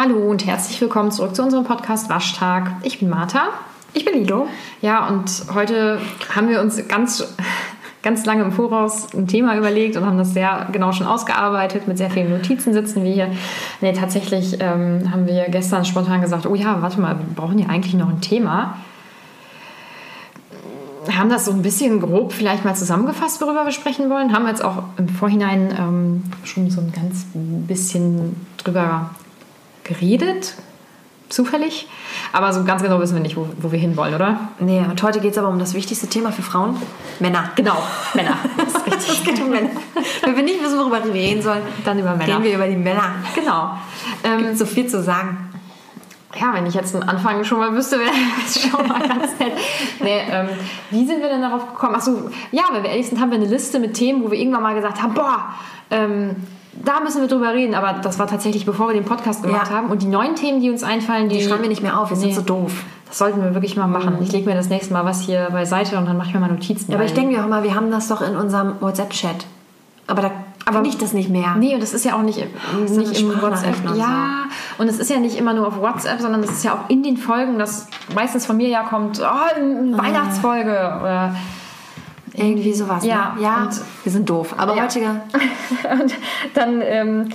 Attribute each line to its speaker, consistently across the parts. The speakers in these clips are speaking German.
Speaker 1: Hallo und herzlich willkommen zurück zu unserem Podcast Waschtag. Ich bin Martha.
Speaker 2: Ich bin Lido.
Speaker 1: Ja, und heute haben wir uns ganz, ganz lange im Voraus ein Thema überlegt und haben das sehr genau schon ausgearbeitet. Mit sehr vielen Notizen sitzen wir hier. Nee, tatsächlich ähm, haben wir gestern spontan gesagt, oh ja, warte mal, wir brauchen ja eigentlich noch ein Thema. Haben das so ein bisschen grob vielleicht mal zusammengefasst, worüber wir sprechen wollen. Haben jetzt auch im Vorhinein ähm, schon so ein ganz bisschen drüber geredet, zufällig. Aber so ganz genau wissen wir nicht, wo, wo wir hinwollen, oder?
Speaker 2: Nee, und heute geht es aber um das wichtigste Thema für Frauen: Männer.
Speaker 1: Genau, Männer. Das ist richtig.
Speaker 2: es geht um Männer. Wenn wir nicht wissen, worüber wir reden sollen,
Speaker 1: dann über Männer.
Speaker 2: Reden wir über die Männer.
Speaker 1: Genau.
Speaker 2: Ähm, Gibt so viel zu sagen.
Speaker 1: Ja, wenn ich jetzt einen Anfang schon mal wüsste, wäre das schon mal ganz nett. Nee, ähm, wie sind wir denn darauf gekommen? Achso, ja, wenn wir ehrlich sind, haben wir eine Liste mit Themen, wo wir irgendwann mal gesagt haben, boah, ähm, da müssen wir drüber reden, aber das war tatsächlich bevor wir den Podcast gemacht
Speaker 2: Ja.
Speaker 1: haben. Und die neuen Themen, die uns einfallen, die,
Speaker 2: Die schreiben wir nicht mehr auf, wir sind so doof.
Speaker 1: Das sollten wir wirklich mal machen. Ich lege mir das nächste Mal was hier beiseite und dann mache ich mir mal Notizen.
Speaker 2: Ja, aber ich denke mir auch immer, wir haben das doch in unserem WhatsApp-Chat. Aber da aber ich das nicht mehr.
Speaker 1: Nee, und das ist ja auch nicht,
Speaker 2: so
Speaker 1: nicht im WhatsApp.
Speaker 2: Und
Speaker 1: Ja, und es ist ja nicht immer nur auf WhatsApp, sondern es ist ja auch in den Folgen, das meistens von mir ja kommt, oh, eine
Speaker 2: Ah.
Speaker 1: Weihnachtsfolge oder
Speaker 2: Irgendwie sowas.
Speaker 1: Ja,
Speaker 2: ne? ja wir sind doof. Aber
Speaker 1: Ja.
Speaker 2: heutige.
Speaker 1: und dann ähm,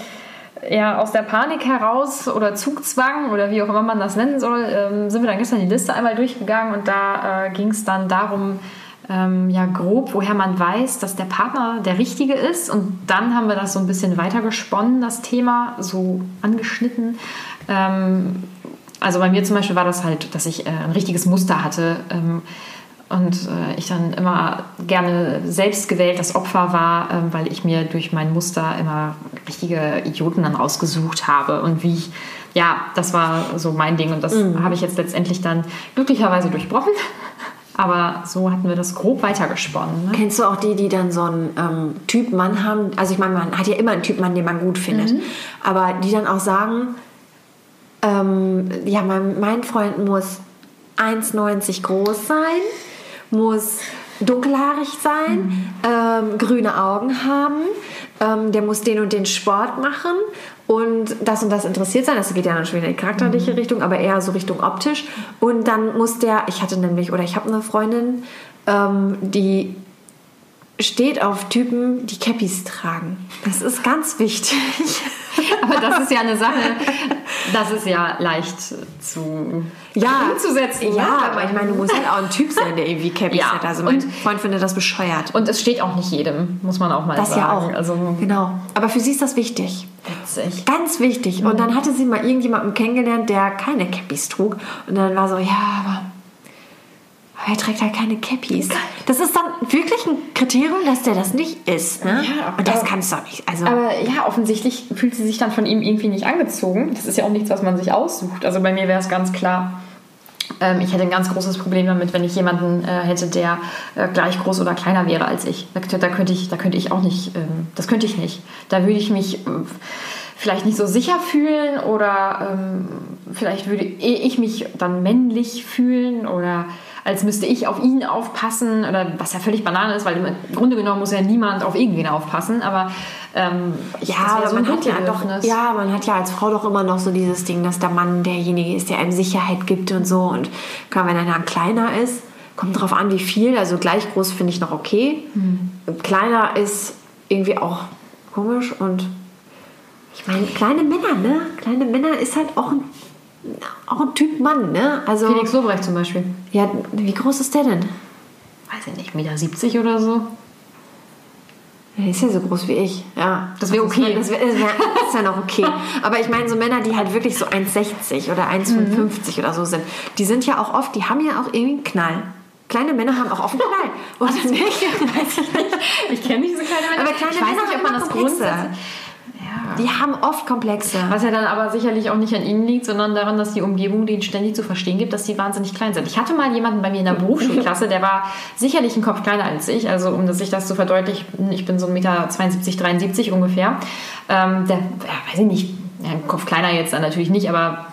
Speaker 1: ja, aus der Panik heraus oder Zugzwang oder wie auch immer man das nennen soll, ähm, sind wir dann gestern die Liste einmal durchgegangen und da äh, ging es dann darum, ähm, ja grob, woher man weiß, dass der Partner der Richtige ist. Und dann haben wir das so ein bisschen weiter gesponnen, das Thema, so angeschnitten. Ähm, also bei mir zum Beispiel war das halt, dass ich äh, ein richtiges Muster hatte. Ähm, und äh, ich dann immer gerne selbst gewählt das Opfer war, ähm, weil ich mir durch mein Muster immer richtige Idioten dann rausgesucht habe. Und wie ich, ja, das war so mein Ding. Und das habe ich jetzt letztendlich dann glücklicherweise durchbrochen. Aber so hatten wir das grob weitergesponnen. Ne?
Speaker 2: Kennst du auch die, die dann so einen ähm, Typ Mann haben? Also ich meine, man hat ja immer einen Typ Mann, den man gut findet.
Speaker 1: Mhm.
Speaker 2: Aber die dann auch sagen, ähm, ja, mein, mein Freund muss 1,90 groß sein, muss dunkelhaarig sein,
Speaker 1: Mhm.
Speaker 2: ähm, grüne Augen haben, ähm, der muss den und den Sport machen und das und das interessiert sein. Das geht ja dann schon wieder in die charakterliche
Speaker 1: Mhm.
Speaker 2: Richtung, aber eher so Richtung optisch. Und dann muss der, ich hatte nämlich, oder ich habe eine Freundin, ähm, die steht auf Typen, die Cappies tragen. Das ist ganz wichtig.
Speaker 1: Aber das ist ja eine Sache, das ist ja leicht zu
Speaker 2: Ja,
Speaker 1: umzusetzen. ne?
Speaker 2: Ja, aber ich meine, du musst halt auch ein Typ sein, der irgendwie Cappies
Speaker 1: Ja,
Speaker 2: hat. Also mein
Speaker 1: und-
Speaker 2: Freund findet das bescheuert.
Speaker 1: Und es steht auch nicht jedem, muss man auch mal
Speaker 2: das
Speaker 1: sagen.
Speaker 2: ja auch.
Speaker 1: Also
Speaker 2: genau. Aber für sie ist das wichtig.
Speaker 1: witzig.
Speaker 2: Ganz wichtig. Und dann hatte sie mal irgendjemanden kennengelernt, der keine Cappies trug. Und dann war so, ja, aber, aber er trägt halt keine Cappies. Das ist dann wirklich ein Kriterium, dass der das nicht ist. Ne?
Speaker 1: Ja,
Speaker 2: Und das kannst du doch nicht. Also,
Speaker 1: Aber ja, offensichtlich fühlt sie sich dann von ihm irgendwie nicht angezogen. Das ist ja auch nichts, was man sich aussucht. Also bei mir wäre es ganz klar, ähm, ich hätte ein ganz großes Problem damit, wenn ich jemanden äh, hätte, der äh, gleich groß oder kleiner wäre als ich. Da, da, könnte, ich da könnte ich auch nicht, ähm, das könnte ich nicht. Da würde ich mich äh, vielleicht nicht so sicher fühlen oder ähm, vielleicht würde ich mich dann männlich fühlen oder als müsste ich auf ihn aufpassen oder was ja völlig banal ist, weil im Grunde genommen muss ja niemand auf irgendwen aufpassen, aber ähm,
Speaker 2: Ja, aber
Speaker 1: so
Speaker 2: man hat ja doch, ja, man hat ja als Frau doch immer noch so dieses Ding, dass der Mann derjenige ist, der einem Sicherheit gibt und so. Und klar, wenn er dann kleiner ist, kommt drauf an, wie viel. Also gleich groß finde ich noch okay.
Speaker 1: Hm.
Speaker 2: Kleiner ist irgendwie auch komisch und ich meine, kleine Männer, ne? Kleine Männer ist halt auch ein, auch ein Typ Mann, ne? Also,
Speaker 1: Felix Lobrecht zum Beispiel.
Speaker 2: ja, wie groß ist der denn?
Speaker 1: Weiß ich nicht, Meter 70 oder so.
Speaker 2: Der ist ja so groß wie ich, ja.
Speaker 1: Das wäre okay.
Speaker 2: Das, wär, das, wär, das ist ja noch okay. Aber ich meine, so Männer, die halt wirklich so 1,60 oder 1,55 oder so sind, die sind ja auch oft, die haben ja auch irgendwie einen Knall. Kleine Männer haben auch oft einen Knall. Oder nicht? Weiß ich nicht.
Speaker 1: Ich kenne diese kleine Männer.
Speaker 2: Aber kleine
Speaker 1: ich weiß
Speaker 2: Männer
Speaker 1: nicht, ob man das grundsätzlich... Ja.
Speaker 2: Die haben oft Komplexe.
Speaker 1: Was ja dann aber sicherlich auch nicht an ihnen liegt, sondern daran, dass die Umgebung denen ständig zu verstehen gibt, dass die wahnsinnig klein sind. Ich hatte mal jemanden bei mir in der Berufsschulklasse, der war sicherlich einen Kopf kleiner als ich. Also um sich das zu verdeutlichen, ich bin so 1,72 Meter, 73 ungefähr. Ähm, der, ja, weiß ich nicht, ja, Kopf kleiner jetzt dann natürlich nicht, aber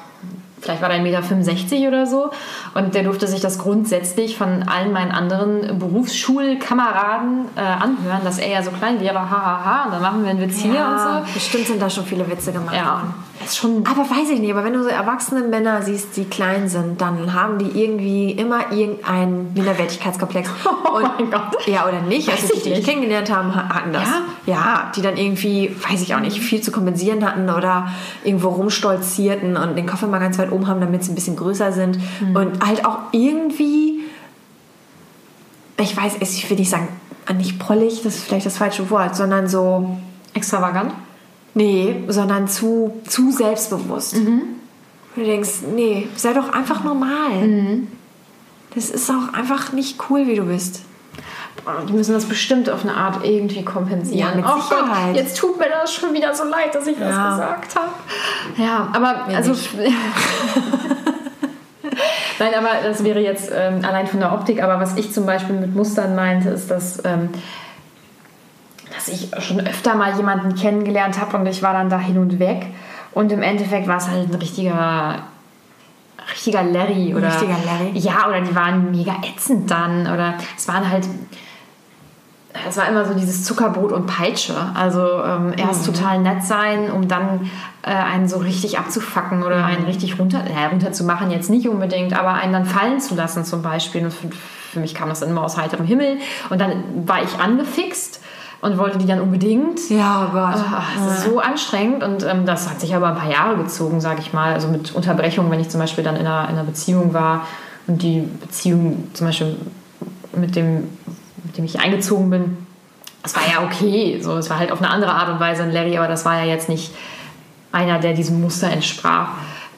Speaker 1: vielleicht war der 1,65 Meter oder so. Und der durfte sich das grundsätzlich von allen meinen anderen Berufsschulkameraden äh, anhören, dass er ja so klein wäre, hahaha, ha, ha, und dann machen wir einen Witz hier und so.
Speaker 2: Bestimmt sind da schon viele Witze gemacht
Speaker 1: Ja,
Speaker 2: worden.
Speaker 1: ist schon
Speaker 2: Aber weiß ich nicht, aber wenn du so erwachsene Männer siehst, die klein sind, dann haben die irgendwie immer irgendeinen Minderwertigkeitskomplex.
Speaker 1: Oh mein Gott.
Speaker 2: Ja, oder nicht?
Speaker 1: Weiß
Speaker 2: Also die, die ich kennengelernt haben, ha- hatten das. Ja, die dann irgendwie, weiß ich auch nicht, viel zu kompensieren hatten oder irgendwo rumstolzierten und den Koffer mal ganz weit oben haben, damit sie ein bisschen größer sind.
Speaker 1: Mhm.
Speaker 2: Und halt auch irgendwie, ich weiß, ich will nicht sagen, nicht prollig, das ist vielleicht das falsche Wort, sondern so,
Speaker 1: extravagant.
Speaker 2: Nee, sondern zu, zu selbstbewusst.
Speaker 1: Mhm.
Speaker 2: Du denkst, nee, sei doch einfach normal.
Speaker 1: Mhm.
Speaker 2: Das ist auch einfach nicht cool, wie du bist.
Speaker 1: Die müssen das bestimmt auf eine Art irgendwie kompensieren.
Speaker 2: Ja, mit
Speaker 1: oh. Gott, jetzt tut mir das schon wieder so leid, dass ich das
Speaker 2: Ja.
Speaker 1: gesagt habe. Ja, aber also.
Speaker 2: nicht.
Speaker 1: Nein, aber das wäre jetzt ähm, allein von der Optik. Aber was ich zum Beispiel mit Mustern meinte, ist, dass, ähm, dass ich schon öfter mal jemanden kennengelernt habe und ich war dann da hin und weg. Und im Endeffekt war es halt ein richtiger richtiger Larry oder
Speaker 2: richtiger Larry?
Speaker 1: ja oder die waren mega ätzend dann oder es waren halt es war immer so dieses Zuckerbrot und Peitsche. Also ähm, erst total nett sein, um dann äh, einen so richtig abzufacken oder einen richtig runter, ja, runter zu machen, jetzt nicht unbedingt, aber einen dann fallen zu lassen zum Beispiel. Und für, für mich kam das dann immer aus heiterem Himmel. Und dann war ich angefixt und wollte die dann unbedingt.
Speaker 2: Ja, oh Gott.
Speaker 1: Ach, es ist so anstrengend und ähm, das hat sich aber ein paar Jahre gezogen, sage ich mal. Also mit Unterbrechungen, wenn ich zum Beispiel dann in einer, in einer Beziehung war und die Beziehung zum Beispiel mit dem, mit dem ich eingezogen bin, das war ja okay. So, es war halt auf eine andere Art und Weise ein Larry, aber das war ja jetzt nicht einer, der diesem Muster entsprach.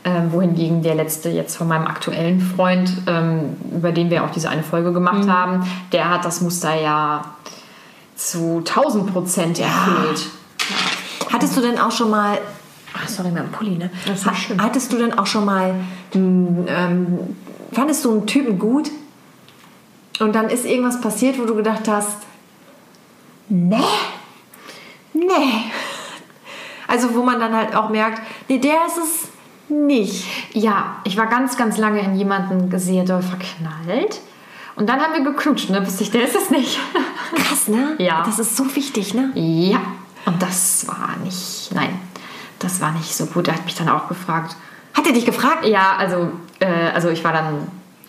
Speaker 1: Ähm, wohingegen der letzte jetzt von meinem aktuellen Freund, ähm, über den wir auch diese eine Folge gemacht haben, der hat das Muster ja zu 1000 Prozent erfüllt.
Speaker 2: Hattest du denn auch schon mal. Ach, sorry, mein Pulli, ne?
Speaker 1: Das ist schlimm.
Speaker 2: Hattest du denn auch schon mal. mh, Ähm, fandest du einen Typen gut? Und dann ist irgendwas passiert, wo du gedacht hast. Nee. Nee. Also, wo man dann halt auch merkt, nee, der ist es nicht.
Speaker 1: Ja, ich war ganz, ganz lange in jemanden sehr doll verknallt. Und dann haben wir geknutscht und dann wusste ich, der ist es nicht.
Speaker 2: Krass, ne?
Speaker 1: Ja.
Speaker 2: Das ist so wichtig, ne?
Speaker 1: ja, und das war nicht, nein, das war nicht so gut. Er hat mich dann auch gefragt.
Speaker 2: Hat er dich gefragt?
Speaker 1: Ja, also, äh, also ich war dann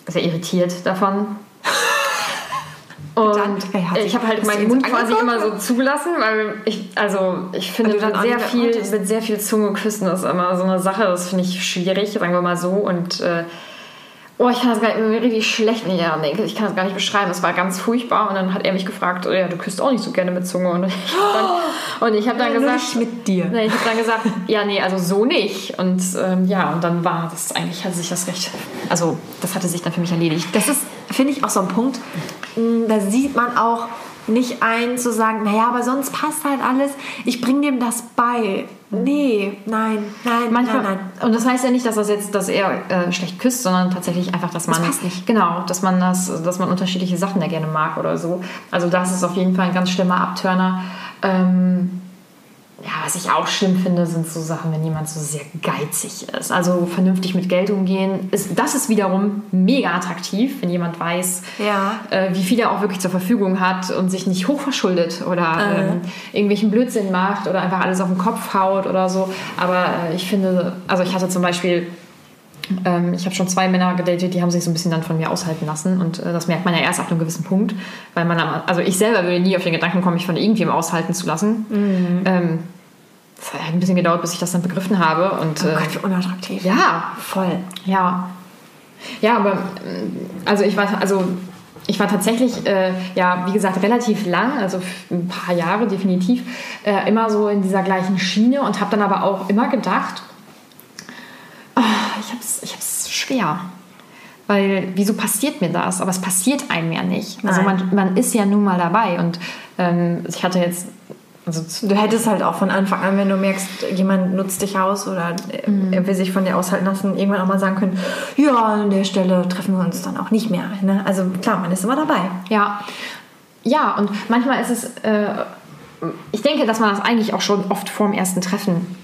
Speaker 1: sehr irritiert davon. Und
Speaker 2: Dann, ey, hat sich-
Speaker 1: ich habe halt meinen Mund quasi immer so zugelassen, weil ich, also ich finde, mit sehr, viel, mit sehr viel Zunge küssen ist immer so eine Sache, das finde ich schwierig, sagen wir mal so. Und äh, oh, ich kann das gar nicht, mir richtig schlecht, nee, ja, nee, ich kann das gar nicht beschreiben, es war ganz furchtbar. Und dann hat er mich gefragt, oh, ja, du küsst auch nicht so gerne mit Zunge. Und ich habe dann, und ich hab dann
Speaker 2: Nur
Speaker 1: gesagt,
Speaker 2: nicht mit dir.
Speaker 1: Nee, ich habe dann gesagt, ja, nee, also so nicht. Und ähm, ja, und dann war das eigentlich, hatte sich das recht, also das hatte sich dann für mich erledigt.
Speaker 2: Das ist, finde ich, auch so ein Punkt. mh, Da sieht man auch nicht ein zu sagen, naja, aber sonst passt halt alles. Ich bringe dem das bei. Nee, nein, nein,
Speaker 1: Manchmal,
Speaker 2: nein, nein.
Speaker 1: und das heißt ja nicht, dass das jetzt, dass er äh, schlecht küsst, sondern tatsächlich einfach, dass man
Speaker 2: passt nicht.
Speaker 1: genau, dass man das, dass man unterschiedliche Sachen ja gerne mag oder so. Also das ist auf jeden Fall ein ganz schlimmer Abturner. Ähm, ja, was ich auch schlimm finde, sind so Sachen, wenn jemand so sehr geizig ist. Also vernünftig mit Geld umgehen. Ist, das ist wiederum mega attraktiv, wenn jemand weiß,
Speaker 2: Ja.
Speaker 1: äh, wie viel er auch wirklich zur Verfügung hat und sich nicht hochverschuldet oder ähm, irgendwelchen Blödsinn macht oder einfach alles auf den Kopf haut oder so. Aber äh, ich finde, also ich hatte zum Beispiel ähm, ich habe schon zwei Männer gedatet, die haben sich so ein bisschen dann von mir aushalten lassen. Und äh, das merkt man ja erst ab einem gewissen Punkt. Weil man, am- also ich selber würde nie auf den Gedanken kommen, mich von irgendjemandem aushalten zu lassen. Ähm, das hat ein bisschen gedauert, bis ich das dann begriffen habe. Und,
Speaker 2: Oh
Speaker 1: äh,
Speaker 2: Gott, wie unattraktiv.
Speaker 1: ja,
Speaker 2: voll.
Speaker 1: ja. Ja, aber ähm, also ich war, also ich war tatsächlich, äh, ja, wie gesagt, relativ lang, also ein paar Jahre definitiv, äh, immer so in dieser gleichen Schiene und habe dann aber auch immer gedacht, ah, ich habe es ich hab's schwer. Weil, wieso passiert mir das? Aber es passiert einem ja nicht. Also
Speaker 2: Nein.
Speaker 1: man, man ist ja nun mal dabei. Und ähm, ich hatte jetzt, also
Speaker 2: Du hättest halt auch von Anfang an, wenn du merkst, jemand nutzt dich aus oder
Speaker 1: Mhm.
Speaker 2: er will sich von dir aushalten lassen, irgendwann auch mal sagen können, ja, an der Stelle treffen wir uns dann auch nicht mehr. Ne? Also klar, man ist immer dabei.
Speaker 1: Ja, ja, und manchmal ist es, äh, ich denke, dass man das eigentlich auch schon oft vorm ersten Treffen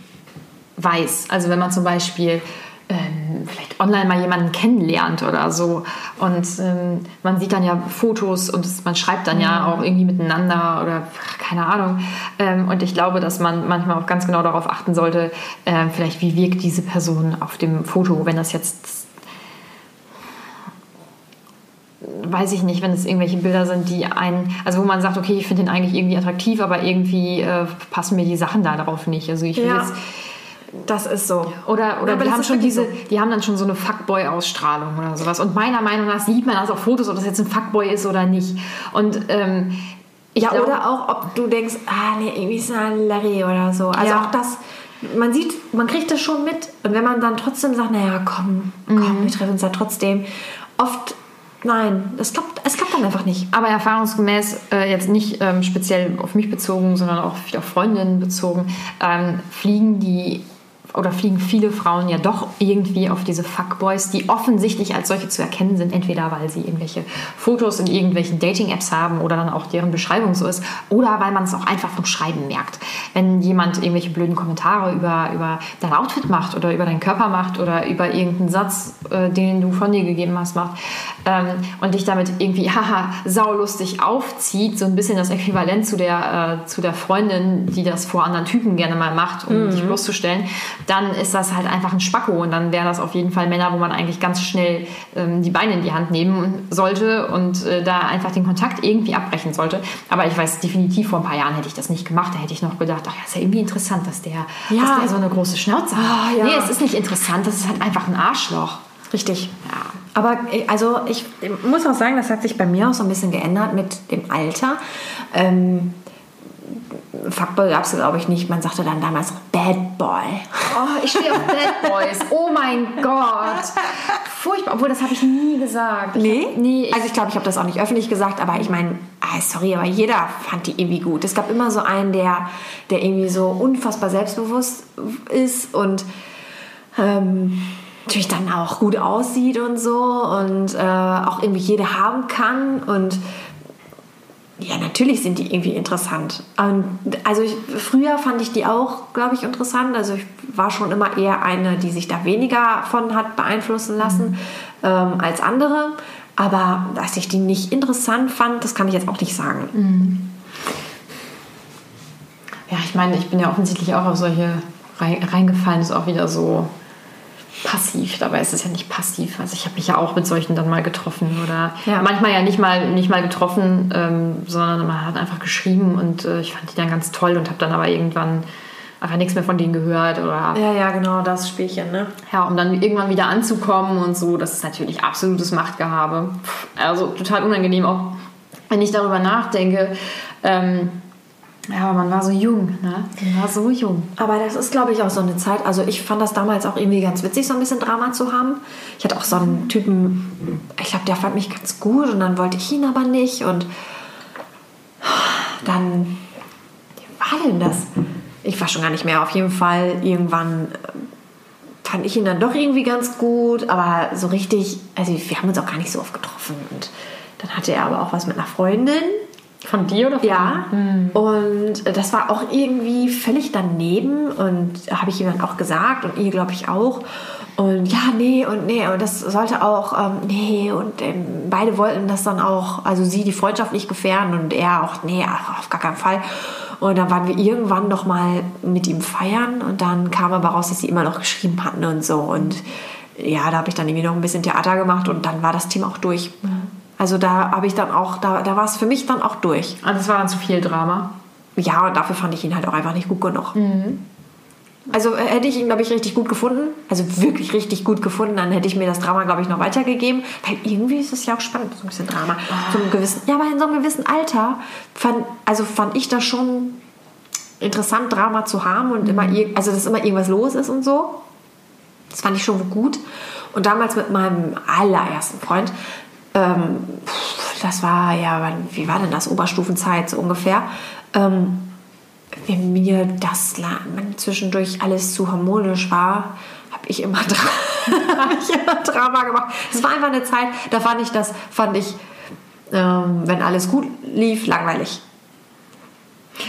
Speaker 1: weiß. Also wenn man zum Beispiel ähm, vielleicht online mal jemanden kennenlernt oder so. Und ähm, man sieht dann ja Fotos und es, man schreibt dann ja auch irgendwie miteinander oder keine Ahnung. Ähm, und ich glaube, dass man manchmal auch ganz genau darauf achten sollte, äh, vielleicht wie wirkt diese Person auf dem Foto, wenn das jetzt weiß ich nicht, wenn es irgendwelche Bilder sind, die einen, also wo man sagt, okay, ich finde den eigentlich irgendwie attraktiv, aber irgendwie äh, passen mir die Sachen da drauf nicht. Also ich will
Speaker 2: Ja.
Speaker 1: jetzt
Speaker 2: Das ist so.
Speaker 1: oder, oder
Speaker 2: aber
Speaker 1: die haben schon diese,
Speaker 2: so.
Speaker 1: die haben dann schon so eine Fuckboy-Ausstrahlung oder sowas. Und meiner Meinung nach sieht man das auf Fotos, ob das jetzt ein Fuckboy ist oder nicht. Und ähm,
Speaker 2: Ja,
Speaker 1: glaub-
Speaker 2: oder auch, ob du denkst, ah, nee, irgendwie ist ein Larry oder so. Also
Speaker 1: Ja.
Speaker 2: auch das, man sieht, man kriegt das schon mit. Und wenn man dann trotzdem sagt, naja, komm, komm, wir treffen uns ja trotzdem. Oft, nein, es klappt, es klappt dann einfach nicht.
Speaker 1: Aber erfahrungsgemäß, äh, jetzt nicht ähm, speziell auf mich bezogen, sondern auch auf Freundinnen bezogen, ähm, fliegen die oder fliegen viele Frauen ja doch irgendwie auf diese Fuckboys, die offensichtlich als solche zu erkennen sind, entweder weil sie irgendwelche Fotos in irgendwelchen Dating-Apps haben oder dann auch deren Beschreibung so ist, oder weil man es auch einfach vom Schreiben merkt. Wenn jemand irgendwelche blöden Kommentare über, über dein Outfit macht oder über deinen Körper macht oder über irgendeinen Satz, äh, den du von dir gegeben hast, macht ähm, und dich damit irgendwie, haha, saulustig aufzieht, so ein bisschen das Äquivalent zu der, äh, zu der Freundin, die das vor anderen Typen gerne mal macht, um dich bloßzustellen, dann ist das halt einfach ein Spacko und dann wären das auf jeden Fall Männer, wo man eigentlich ganz schnell ähm, die Beine in die Hand nehmen sollte und äh, da einfach den Kontakt irgendwie abbrechen sollte. Aber ich weiß definitiv, vor ein paar Jahren hätte ich das nicht gemacht. Da hätte ich noch gedacht, ach ja, ist ja irgendwie interessant, dass der,
Speaker 2: Ja.
Speaker 1: dass der so eine große Schnauze hat.
Speaker 2: Ah, ja.
Speaker 1: Nee, es ist nicht interessant, das ist halt einfach ein Arschloch.
Speaker 2: Richtig.
Speaker 1: Ja.
Speaker 2: Aber äh, also ich muss auch sagen, das hat sich bei mir auch so ein bisschen geändert mit dem Alter. Ähm, Fuckboy gab es, glaube ich, nicht. Man sagte dann damals auch Bad Boy.
Speaker 1: Oh, ich stehe auf Bad Boys. Oh mein Gott. Furchtbar. Obwohl, das habe ich nie gesagt.
Speaker 2: Nee?
Speaker 1: Hab, nee. Ich,
Speaker 2: Also ich glaube, ich habe das auch nicht öffentlich gesagt, aber ich meine, ah, sorry, aber jeder fand die irgendwie gut. Es gab immer so einen, der, der irgendwie so unfassbar selbstbewusst ist und ähm, natürlich dann auch gut aussieht und so und äh, auch irgendwie jede haben kann und ja, natürlich sind die irgendwie interessant. Also ich, früher fand ich die auch, glaube ich, interessant. Also ich war schon immer eher eine, die sich da weniger von hat beeinflussen lassen ähm, als andere. Aber dass ich die nicht interessant fand, das kann ich jetzt auch nicht sagen.
Speaker 1: ja, ich meine, ich bin ja offensichtlich auch auf solche rein- reingefallen. Ist auch wieder so passiv. Dabei ist es ja nicht passiv. Also ich habe mich ja auch mit solchen dann mal getroffen oder
Speaker 2: Ja.
Speaker 1: manchmal ja nicht mal nicht mal getroffen, ähm, sondern man hat einfach geschrieben und äh, ich fand die dann ganz toll und habe dann aber irgendwann einfach nichts mehr von denen gehört oder
Speaker 2: Ja, ja, genau, das Spielchen, ne?
Speaker 1: Ja, um dann irgendwann wieder anzukommen und so, das ist natürlich absolutes Machtgehabe. Also total unangenehm, auch wenn ich darüber nachdenke. Ähm, ja, aber man war so jung, ne? Man war so jung.
Speaker 2: Aber das ist, glaube ich, auch so eine Zeit. Also ich fand das damals auch irgendwie ganz witzig, so ein bisschen Drama zu haben. Ich hatte auch so einen Typen, ich glaube, der fand mich ganz gut und dann wollte ich ihn aber nicht. Und dann, wie war denn das? Ich war schon gar nicht mehr. Auf jeden Fall, irgendwann äh, fand ich ihn dann doch irgendwie ganz gut. Aber so richtig, also wir haben uns auch gar nicht so oft getroffen. Und dann hatte er aber auch was mit einer Freundin.
Speaker 1: Von dir oder von
Speaker 2: Ja. Und das war auch irgendwie völlig daneben und habe ich ihm dann auch gesagt und ihr glaube ich auch. Und ja, nee und nee und das sollte auch, ähm, nee und ähm, beide wollten das dann auch, also sie die Freundschaft nicht gefährden und er auch, nee, auf gar keinen Fall. Und dann waren wir irgendwann noch mal mit ihm feiern und dann kam aber raus, dass sie immer noch geschrieben hatten und so. Und ja, da habe ich dann irgendwie noch ein bisschen Theater gemacht und dann war das Thema auch durch. Also da habe ich dann auch, da, da war es für mich dann auch durch.
Speaker 1: Ah, das war dann zu viel Drama.
Speaker 2: Ja, und dafür fand ich ihn halt auch einfach nicht gut genug. Also äh, hätte ich ihn, glaube ich, richtig gut gefunden, also wirklich richtig gut gefunden, dann hätte ich mir das Drama, glaube ich, noch weitergegeben, weil irgendwie ist es ja auch spannend, so ein bisschen Drama. So einem gewissen, ja, aber in so einem gewissen Alter fand, also fand ich das schon interessant, Drama zu haben und immer, ir- also dass immer irgendwas los ist und so. Das fand ich schon gut. Und damals mit meinem allerersten Freund, ähm, das war ja, wie war denn das? Oberstufenzeit so ungefähr. Ähm, wenn mir das zwischendurch alles zu harmonisch war, habe ich immer, hab ich immer Drama gemacht. Es war einfach eine Zeit, da fand ich das, fand ich, ähm, wenn alles gut lief, langweilig.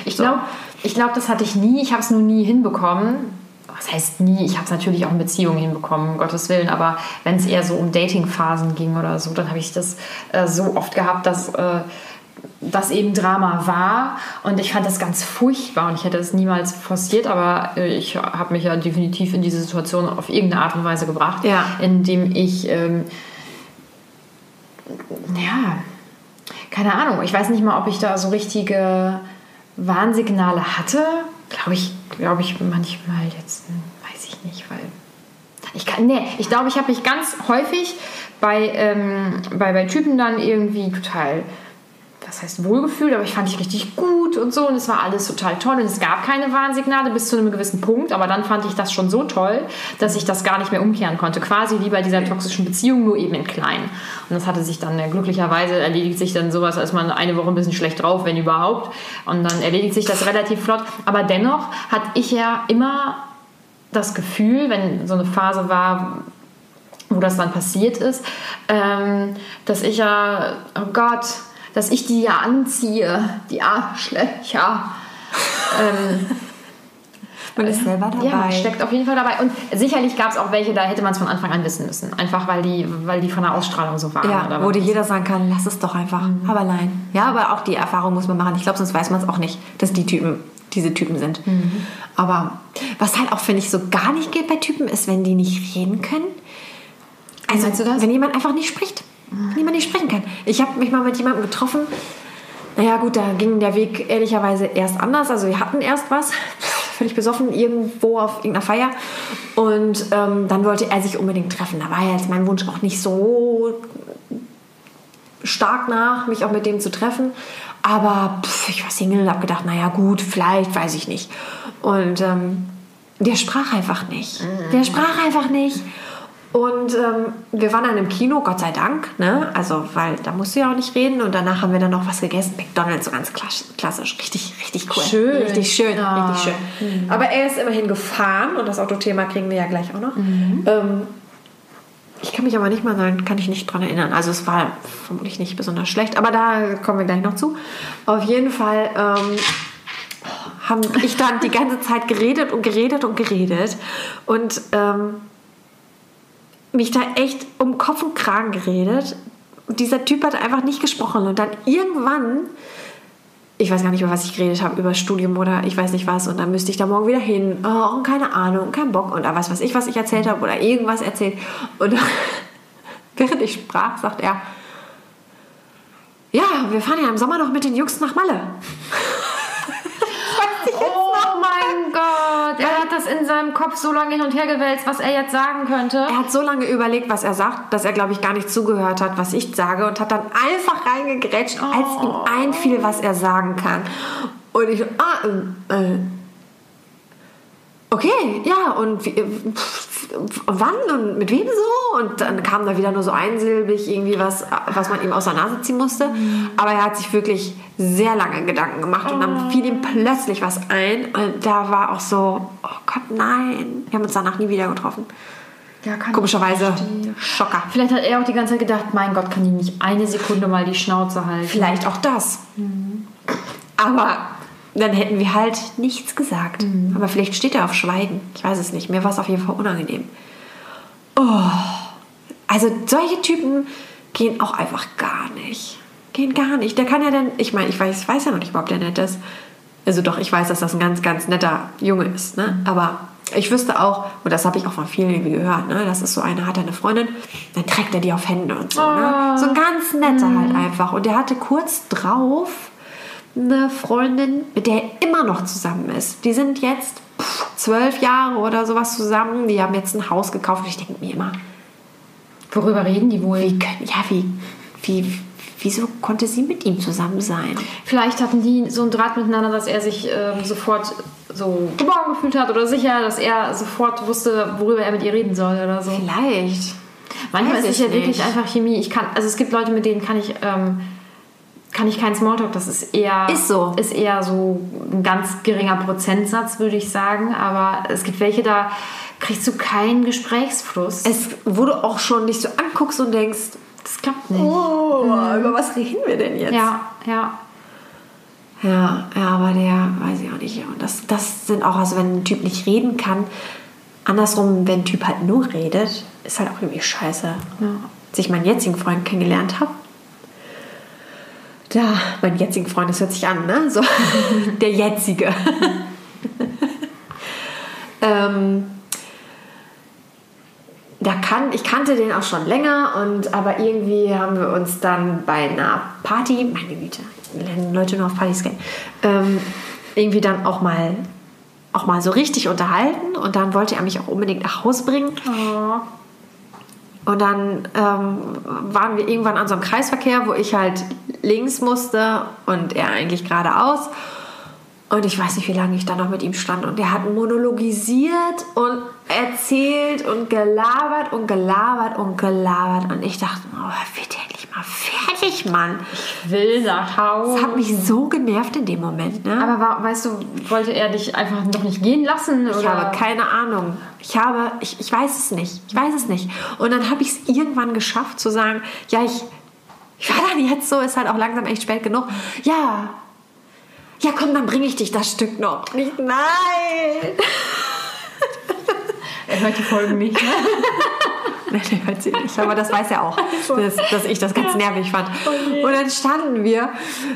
Speaker 1: Ich
Speaker 2: So.
Speaker 1: glaube, ich glaub, das hatte ich nie. Ich habe es nur nie hinbekommen. Was heißt nie, ich habe es natürlich auch in Beziehungen hinbekommen, um Gottes Willen, aber wenn es eher so um Datingphasen ging oder so, dann habe ich das äh, so oft gehabt, dass äh, das eben Drama war und ich fand das ganz furchtbar und ich hätte es niemals forciert, aber äh, ich habe mich ja definitiv in diese Situation auf irgendeine Art und Weise gebracht,
Speaker 2: Ja.
Speaker 1: indem ich ähm, ja, keine Ahnung, ich weiß nicht mal, ob ich da so richtige Warnsignale hatte. Glaube ich, glaube ich manchmal jetzt, hm, weiß ich nicht, weil ich kann, nee, ich glaube, ich habe mich ganz häufig bei, ähm, bei, bei Typen dann irgendwie total, was heißt wohlgefühlt, aber ich fand dich richtig gut und so und es war alles total toll und es gab keine Warnsignale bis zu einem gewissen Punkt, aber dann fand ich das schon so toll, dass ich das gar nicht mehr umkehren konnte. Quasi wie bei dieser toxischen Beziehung, nur eben in klein. Und das hatte sich dann äh, glücklicherweise erledigt sich dann sowas, als man eine Woche ein bisschen schlecht drauf, wenn überhaupt. Und dann erledigt sich das relativ flott. Aber dennoch hatte ich ja immer das Gefühl, wenn so eine Phase war, wo das dann passiert ist, ähm, dass ich ja, oh Gott, dass ich die ja anziehe, die Arschlöcher. ähm,
Speaker 2: Man ist selber dabei.
Speaker 1: ja, steckt auf jeden Fall dabei. Und sicherlich gab es auch welche, da hätte man es von Anfang an wissen müssen. Einfach weil die, weil die von der Ausstrahlung so waren.
Speaker 2: Ja,
Speaker 1: oder
Speaker 2: wo dir jeder sagen kann, lass es doch einfach. Aber allein. Ja, aber auch die Erfahrung muss man machen. Ich glaube, sonst weiß man es auch nicht, dass die Typen diese Typen sind. Aber was halt auch, finde ich, so gar nicht geht bei Typen, ist, wenn die nicht reden können. Also,
Speaker 1: Meinst du das?
Speaker 2: wenn jemand einfach nicht spricht. Wenn jemand nicht sprechen kann. Ich habe mich mal mit jemandem getroffen. Naja, gut, da ging der Weg ehrlicherweise erst anders. Also, wir hatten erst was, völlig besoffen, irgendwo auf irgendeiner Feier. Und ähm, dann wollte er sich unbedingt treffen. Da war jetzt mein Wunsch auch nicht so stark nach, mich auch mit dem zu treffen. Aber pff, ich war Single und habe gedacht, naja gut, vielleicht, weiß ich nicht. Und ähm, der sprach einfach nicht. Der sprach einfach nicht. Und ähm, wir waren dann im Kino, Gott sei Dank, ne? Also, weil da musst du ja auch nicht reden. Und danach haben wir dann noch was gegessen. McDonalds, so ganz klassisch, richtig, richtig cool.
Speaker 1: Schön.
Speaker 2: Richtig schön,
Speaker 1: Ah.
Speaker 2: richtig schön. Aber er ist immerhin gefahren und das Autothema kriegen wir ja gleich auch noch. Ähm, ich kann mich aber nicht mal sagen, kann ich nicht dran erinnern. Also es war vermutlich nicht besonders schlecht, aber da kommen wir gleich noch zu. Auf jeden Fall ähm, haben ich dann die ganze Zeit geredet und geredet und geredet und ähm, mich da echt um Kopf und Kragen geredet. Und dieser Typ hat einfach nicht gesprochen. Und dann irgendwann, ich weiß gar nicht, über was ich geredet habe, über Studium oder ich weiß nicht was. Und dann müsste ich da morgen wieder hin. Oh, und keine Ahnung, kein Bock. Und da weiß ich, was ich erzählt habe oder irgendwas erzählt. Und während ich sprach, sagt er, ja, wir fahren ja im Sommer noch mit den Jungs nach Malle.
Speaker 1: Oh mein Gott, er hat das in seinem Kopf so lange hin und her gewälzt, was er jetzt sagen könnte.
Speaker 2: Er hat so lange überlegt, was er sagt, dass er, glaube ich, gar nicht zugehört hat, was ich sage und hat dann einfach reingegrätscht, als ihm einfiel, was er sagen kann. Und ich, ah, äh, äh, okay, ja, und wie, äh, pff, wann und mit wem so? Und dann kam da wieder nur so einsilbig irgendwie was, was man ihm aus der Nase ziehen musste. Aber er hat sich wirklich sehr lange Gedanken gemacht und dann fiel ihm plötzlich was ein. Und da war auch so, oh Gott, nein. Wir haben uns danach nie wieder getroffen.
Speaker 1: Ja, kann
Speaker 2: Komischerweise
Speaker 1: ich.
Speaker 2: Schocker.
Speaker 1: Vielleicht hat er auch die ganze Zeit gedacht, mein Gott, kann die nicht eine Sekunde mal die Schnauze halten.
Speaker 2: Vielleicht auch das. Aber dann hätten wir halt nichts gesagt. Aber vielleicht steht er auf Schweigen. Ich weiß es nicht. Mir war es auf jeden Fall unangenehm. Oh. Also solche Typen gehen auch einfach gar nicht. Gehen gar nicht. Der kann ja dann, ich meine, ich weiß, weiß ja noch nicht ob der nett ist. Also doch, ich weiß, dass das ein ganz, ganz netter Junge ist. Ne? Aber ich wüsste auch, und das habe ich auch von vielen irgendwie gehört, ne? das ist so einer, hat eine Freundin, dann trägt er die auf Hände und so. Ne? So ein ganz netter halt einfach. Und der hatte kurz drauf eine Freundin, mit der er immer noch zusammen ist. Die sind jetzt zwölf Jahre oder sowas zusammen. Die haben jetzt ein Haus gekauft. Und ich denke mir immer,
Speaker 1: Worüber reden die wohl?
Speaker 2: wie können, ja, wie, wie, wieso konnte sie mit ihm zusammen sein?
Speaker 1: Vielleicht hatten die so einen Draht miteinander, dass er sich ähm, sofort so geborgen gefühlt hat oder sicher, dass er sofort wusste, worüber er mit ihr reden soll oder so.
Speaker 2: Vielleicht.
Speaker 1: Manchmal
Speaker 2: Weiß
Speaker 1: ist es ja wirklich
Speaker 2: nicht.
Speaker 1: einfach Chemie. Ich kann, also es gibt Leute, mit denen kann ich, ähm, kann ich keinen Smalltalk. Das ist eher,
Speaker 2: Ist so.
Speaker 1: ist eher so ein ganz geringer Prozentsatz, würde ich sagen. Aber es gibt welche, da kriegst du keinen Gesprächsfluss.
Speaker 2: Es, wo du auch schon dich so anguckst und denkst,
Speaker 1: das klappt nicht.
Speaker 2: oh, über was reden wir denn jetzt?
Speaker 1: Ja, ja.
Speaker 2: Ja, ja, aber der weiß ich auch nicht. Und das, das sind auch, also wenn ein Typ nicht reden kann, andersrum, wenn ein Typ halt nur redet, ist halt auch irgendwie scheiße. Ja. Als ich meinen jetzigen Freund kennengelernt habe, da, meinen jetzigen Freund, das hört sich an, ne? So, der jetzige. ähm, da kann, ich kannte den auch schon länger und aber irgendwie haben wir uns dann bei einer Party, meine Güte, lernen Leute nur auf Partys kennen, ähm, irgendwie dann auch mal auch mal so richtig unterhalten und dann wollte er mich auch unbedingt nach Hause bringen. Oh. Und dann ähm, waren wir irgendwann an so einem Kreisverkehr, wo ich halt links musste und er eigentlich geradeaus. Und ich weiß nicht, wie lange ich da noch mit ihm stand. Und er hat monologisiert und erzählt und gelabert und gelabert und gelabert. Und ich dachte, oh, wird endlich mal fertig, Mann.
Speaker 1: Ich will nach Hause.
Speaker 2: Das hat mich so genervt in dem Moment. Ne?
Speaker 1: Aber weißt du, wollte er dich einfach noch nicht gehen lassen?
Speaker 2: Oder? Ich habe keine Ahnung. Ich habe, ich, ich weiß es nicht. Ich weiß es nicht. Und dann habe ich es irgendwann geschafft zu sagen, ja, ich, ich war dann jetzt so, ist halt auch langsam echt spät genug. Ja, ja, komm, dann bringe ich dich das Stück noch. Nicht, nein.
Speaker 1: Er hört die Folgen nicht, ne?
Speaker 2: Nein, der hört sie nicht, aber das weiß er auch, dass, dass ich das ganz nervig fand. Oh und dann standen wir,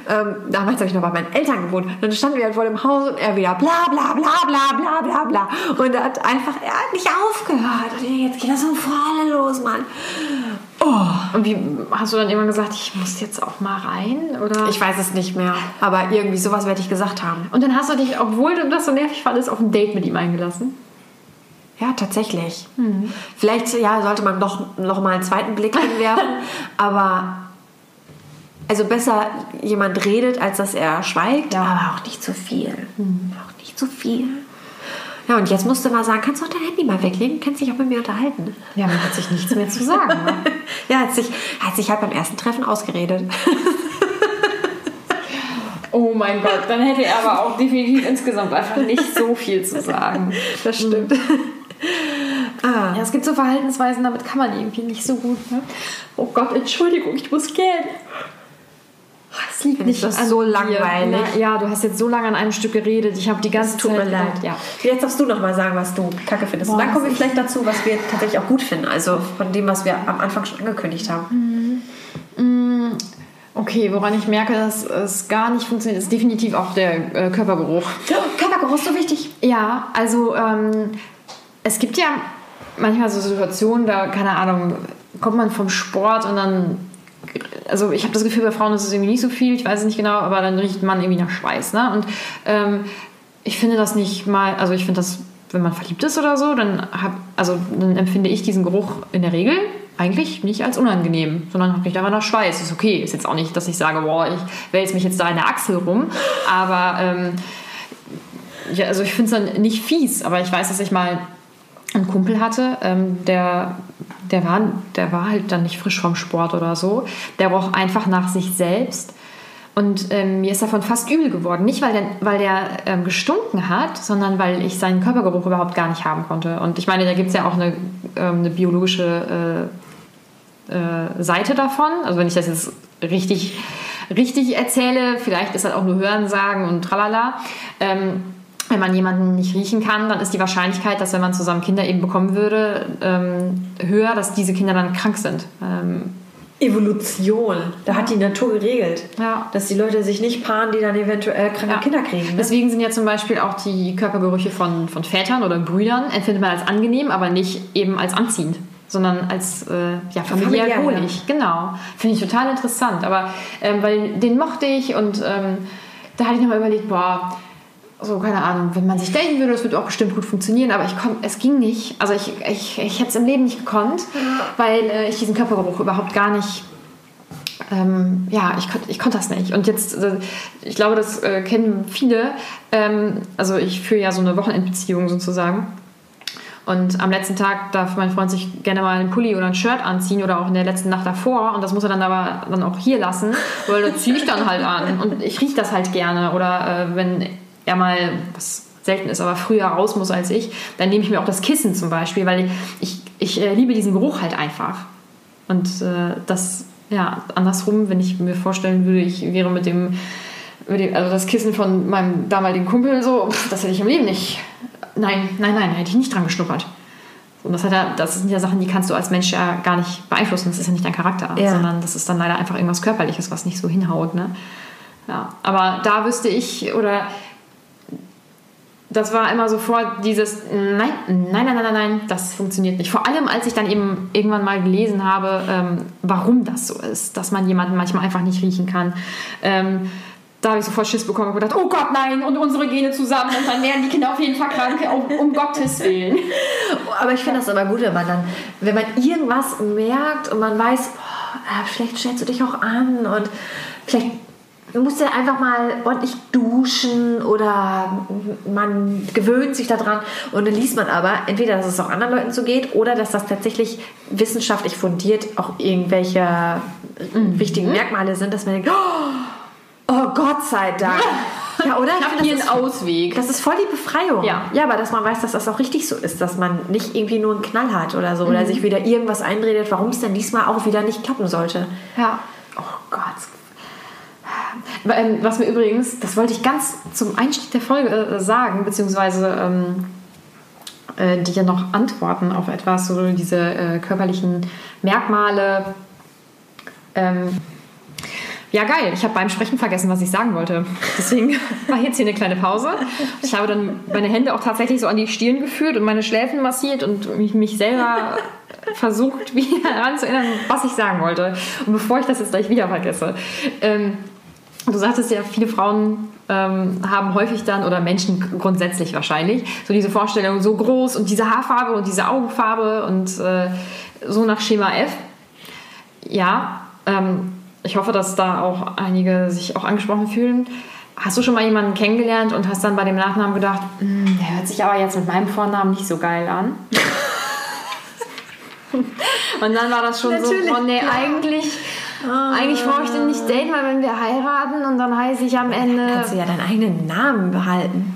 Speaker 2: ähm, damals habe ich noch bei meinen Eltern gewohnt, dann standen wir halt vor dem Haus und er wieder bla bla bla bla bla bla bla. Und er hat einfach, er hat nicht aufgehört. Und jetzt geht das so vor alle los, Mann.
Speaker 1: Oh. Und wie hast du dann irgendwann gesagt, ich muss jetzt auch mal rein? Oder?
Speaker 2: Ich weiß es nicht mehr, aber irgendwie sowas werde ich gesagt haben.
Speaker 1: Und dann hast du dich, obwohl du das so nervig fandest, auf ein Date mit ihm eingelassen?
Speaker 2: Ja, tatsächlich. Mhm. Vielleicht ja, sollte man doch noch mal einen zweiten Blick hinwerfen, aber also besser jemand redet, als dass er schweigt,
Speaker 1: ja. aber auch nicht zu viel.
Speaker 2: Mhm. Auch nicht zu viel. Ja, und jetzt musst du mal sagen, kannst du auch dein Handy mal weglegen? Kannst dich auch mit mir unterhalten.
Speaker 1: Ja, man hat sich nichts mehr zu sagen. Ne?
Speaker 2: ja, hat sich, hat sich halt beim ersten Treffen ausgeredet.
Speaker 1: oh mein Gott, dann hätte er aber auch definitiv insgesamt einfach nicht so viel zu sagen.
Speaker 2: Das stimmt.
Speaker 1: Ah. Ja, es gibt so Verhaltensweisen, damit kann man irgendwie nicht so gut. Ne? Oh Gott, Entschuldigung, ich muss gehen.
Speaker 2: Es liegt nicht das so langweilig.
Speaker 1: Na, ja, du hast jetzt so lange an einem Stück geredet. Ich habe die ganze
Speaker 2: Tut
Speaker 1: Zeit.
Speaker 2: Mir leid. Ja. Jetzt darfst du noch mal sagen, was du kacke findest. Boah, Und dann kommen wir vielleicht dazu, was wir tatsächlich auch gut finden. Also von dem, was wir am Anfang schon angekündigt haben.
Speaker 1: Mhm. Okay, woran ich merke, dass es gar nicht funktioniert, ist definitiv auch der äh, Körpergeruch.
Speaker 2: Oh, Körpergeruch ist so wichtig.
Speaker 1: Ja, also ähm, es gibt ja manchmal so Situationen, da, keine Ahnung, kommt man vom Sport und dann also ich habe das Gefühl, bei Frauen ist es irgendwie nicht so viel, ich weiß es nicht genau, aber dann riecht man irgendwie nach Schweiß. Ne? Und ähm, ich finde das nicht mal, also ich finde das, wenn man verliebt ist oder so, dann, hab, also, dann empfinde ich diesen Geruch in der Regel eigentlich nicht als unangenehm, sondern riecht einfach nach Schweiß. Ist okay, ist jetzt auch nicht, dass ich sage, boah, ich wälze mich jetzt da in der Achsel rum, aber ähm, ja, also ich finde es dann nicht fies, aber ich weiß, dass ich mal einen Kumpel hatte, ähm, der, der, war, der war halt dann nicht frisch vom Sport oder so. Der roch einfach nach sich selbst. Und ähm, mir ist davon fast übel geworden. Nicht, weil der, weil der ähm, gestunken hat, sondern weil ich seinen Körpergeruch überhaupt gar nicht haben konnte. Und ich meine, da gibt es ja auch eine, ähm, eine biologische äh, äh, Seite davon. Also wenn ich das jetzt richtig, richtig erzähle, vielleicht ist das auch nur Hörensagen und tralala. Wenn man jemanden nicht riechen kann, dann ist die Wahrscheinlichkeit, dass wenn man zusammen Kinder eben bekommen würde, ähm, höher, dass diese Kinder dann krank sind. Ähm,
Speaker 2: Evolution. Da hat die Natur geregelt,
Speaker 1: ja.
Speaker 2: dass die Leute sich nicht paaren, die dann eventuell kranke ja. Kinder kriegen. Ne?
Speaker 1: Deswegen sind ja zum Beispiel auch die Körpergerüche von, von Vätern oder Brüdern empfindet man als angenehm, aber nicht eben als anziehend sondern als äh, ja, familiär, familiär wohlig. Ja. Genau. Finde ich total interessant. Aber ähm, weil den mochte ich und ähm, da hatte ich nochmal überlegt, boah, so, keine Ahnung, wenn man sich denken würde, das würde auch bestimmt gut funktionieren, aber ich komm, es ging nicht. Also ich, ich, ich hätte es im Leben nicht gekonnt, weil äh, ich diesen Körpergeruch überhaupt gar nicht, ähm, ja, ich, ich konnte das nicht. Und jetzt, äh, ich glaube, das äh, kennen viele, ähm, also ich führe ja so eine Wochenendbeziehung sozusagen. Und am letzten Tag darf mein Freund sich gerne mal einen Pulli oder ein Shirt anziehen oder auch in der letzten Nacht davor. Und das muss er dann aber dann auch hier lassen, weil da ziehe ich dann halt an. Und ich rieche das halt gerne. Oder äh, wenn er mal, was selten ist, aber früher raus muss als ich, dann nehme ich mir auch das Kissen zum Beispiel, weil ich, ich äh, liebe diesen Geruch halt einfach. Und äh, das, ja, andersrum, wenn ich mir vorstellen würde, ich wäre mit dem also das Kissen von meinem damaligen Kumpel, so, pff, das hätte ich im Leben nicht. Nein, nein, nein, hätte ich nicht dran geschnuppert. Und das, hat ja, das sind ja Sachen, die kannst du als Mensch ja gar nicht beeinflussen. Das ist ja nicht dein Charakter,
Speaker 2: Ja.
Speaker 1: sondern das ist dann leider einfach irgendwas Körperliches, was nicht so hinhaut. Ne? Ja, aber da wüsste ich, oder das war immer sofort dieses nein, nein, nein, nein, nein, das funktioniert nicht. Vor allem, als ich dann eben irgendwann mal gelesen habe, ähm, warum das so ist, dass man jemanden manchmal einfach nicht riechen kann. Ähm, da habe ich sofort Schiss bekommen und gedacht, oh Gott, nein, und unsere Gene zusammen und dann werden die Kinder auf jeden Fall krank, um, um Gottes Willen.
Speaker 2: Aber ich finde das aber gut, wenn man dann, wenn man irgendwas merkt und man weiß, boah, äh, vielleicht stellst du dich auch an und vielleicht musst du einfach mal ordentlich duschen oder man gewöhnt sich daran und dann liest man aber entweder, dass es auch anderen Leuten so geht oder dass das tatsächlich wissenschaftlich fundiert auch irgendwelche wichtigen Merkmale sind, dass man denkt, oh, oh Gott sei Dank. Ja, oder?
Speaker 1: Ich habe hier einen Ausweg.
Speaker 2: das ist voll die Befreiung.
Speaker 1: Ja.
Speaker 2: ja, aber dass man weiß, dass das auch richtig so ist, dass man nicht irgendwie nur einen Knall hat oder so oder sich wieder irgendwas einredet, warum es denn diesmal auch wieder nicht klappen sollte.
Speaker 1: Ja. Oh Gott. Ähm, Was mir übrigens, das wollte ich ganz zum Einstieg der Folge äh, sagen, beziehungsweise ähm, äh, dir noch antworten auf etwas, so diese äh, körperlichen Merkmale. Ähm, ja, geil. Ich habe beim Sprechen vergessen, was ich sagen wollte. Deswegen war jetzt hier eine kleine Pause. Ich habe dann meine Hände auch tatsächlich so an die Stirn geführt und meine Schläfen massiert und mich, mich selber versucht, wieder daran zu erinnern, was ich sagen wollte. Und bevor ich das jetzt gleich wieder vergesse. Ähm, du sagtest ja, viele Frauen ähm, haben häufig dann, oder Menschen grundsätzlich wahrscheinlich, so diese Vorstellung, so groß und diese Haarfarbe und diese Augenfarbe und äh, so nach Schema F. Ja, ähm, ich hoffe, dass da auch einige sich auch angesprochen fühlen. Hast du schon mal jemanden kennengelernt und hast dann bei dem Nachnamen gedacht, "Hm, der hört sich aber jetzt mit meinem Vornamen nicht so geil an? und dann war das schon
Speaker 2: Natürlich,
Speaker 1: so, oh nee,
Speaker 2: ja.
Speaker 1: eigentlich, eigentlich brauche ich den nicht daten, weil wenn wir heiraten und dann heiße ich am Ende...
Speaker 2: Kannst du ja deinen eigenen Namen behalten.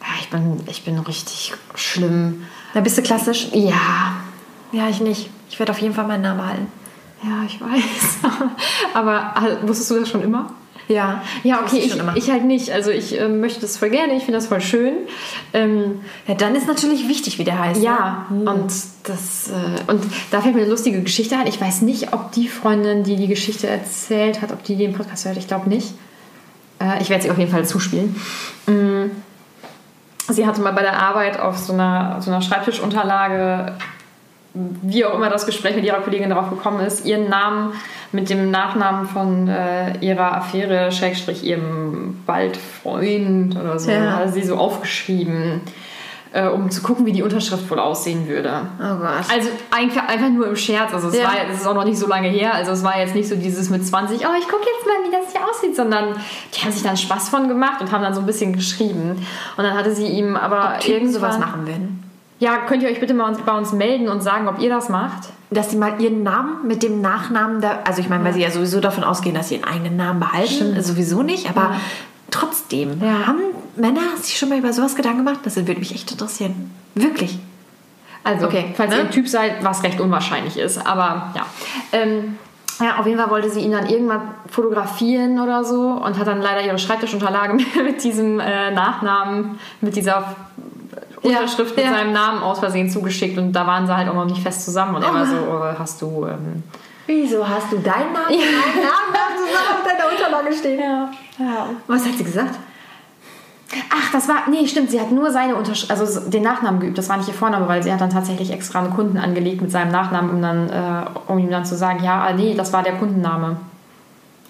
Speaker 1: Ja, ich, bin, ich bin richtig schlimm.
Speaker 2: Da bist du klassisch.
Speaker 1: Ja,
Speaker 2: Ja, ich nicht. Ich werde auf jeden Fall meinen Namen behalten.
Speaker 1: ja, ich weiß. aber äh, wusstest du das schon immer?
Speaker 2: Ja.
Speaker 1: Ja, okay, ich, ich halt nicht. Also ich ähm, möchte das voll gerne, ich finde das voll schön. Ähm,
Speaker 2: ja, dann ist natürlich wichtig, wie der heißt.
Speaker 1: ja,
Speaker 2: Ne?
Speaker 1: und das äh, und da fällt mir eine lustige Geschichte ein. Ich weiß nicht, ob die Freundin, die die Geschichte erzählt hat, ob die den Podcast hört. Ich glaube nicht. Äh, ich werde sie auf jeden Fall zuspielen. Mm. Sie hatte mal bei der Arbeit auf so einer, so einer Schreibtischunterlage, wie auch immer das Gespräch mit ihrer Kollegin darauf gekommen ist, ihren Namen mit dem Nachnamen von äh, ihrer Affäre, Schrägstrich ihrem bald Freund oder so,
Speaker 2: Ja.
Speaker 1: hatte sie so aufgeschrieben, äh, um zu gucken, wie die Unterschrift wohl aussehen würde.
Speaker 2: Oh Gott.
Speaker 1: Also einfach, einfach nur im Scherz. Also es
Speaker 2: Ja.
Speaker 1: war es ist auch noch nicht so lange her. Also es war jetzt nicht so dieses mit 20, oh, ich gucke jetzt mal, wie das hier aussieht, sondern die haben sich dann Spaß von gemacht und haben dann so ein bisschen geschrieben. Und dann hatte sie ihm aber
Speaker 2: Ob
Speaker 1: irgendwann
Speaker 2: sowas machen würden.
Speaker 1: Ja, könnt ihr euch bitte mal uns, bei uns melden und sagen, ob ihr das macht?
Speaker 2: Dass sie mal ihren Namen mit dem Nachnamen da. Also ich meine, weil sie ja sowieso davon ausgehen, dass sie ihren eigenen Namen behalten. Äh, Sowieso nicht, aber trotzdem.
Speaker 1: Ja.
Speaker 2: Haben Männer sich schon mal über sowas Gedanken gemacht? Das würde mich echt interessieren. Wirklich.
Speaker 1: Also,
Speaker 2: Okay,
Speaker 1: falls
Speaker 2: ne?
Speaker 1: ihr ein Typ seid, was recht unwahrscheinlich ist, aber ja. Ähm, ja, auf jeden Fall wollte sie ihn dann irgendwann fotografieren oder so und hat dann leider ihre Schreibtischunterlage mit diesem äh, Nachnamen, mit dieser Unterschrift mit
Speaker 2: ja.
Speaker 1: seinem Namen aus Versehen zugeschickt und da waren sie halt auch noch nicht fest zusammen und er war so, oh, hast du... Ähm,
Speaker 2: Wieso hast du deinen Namen und meinen Namen zusammen auf deiner Unterlage stehen?
Speaker 1: ja, ja.
Speaker 2: Was hat sie gesagt?
Speaker 1: Ach, das war. Nee, stimmt. Sie hat nur seine Unterschrift, also so- den Nachnamen geübt. Das war nicht ihr Vorname, weil sie hat dann tatsächlich extra einen Kunden angelegt mit seinem Nachnamen, um, dann, äh, um ihm dann zu sagen: Ja, ah, nee, das war der Kundenname.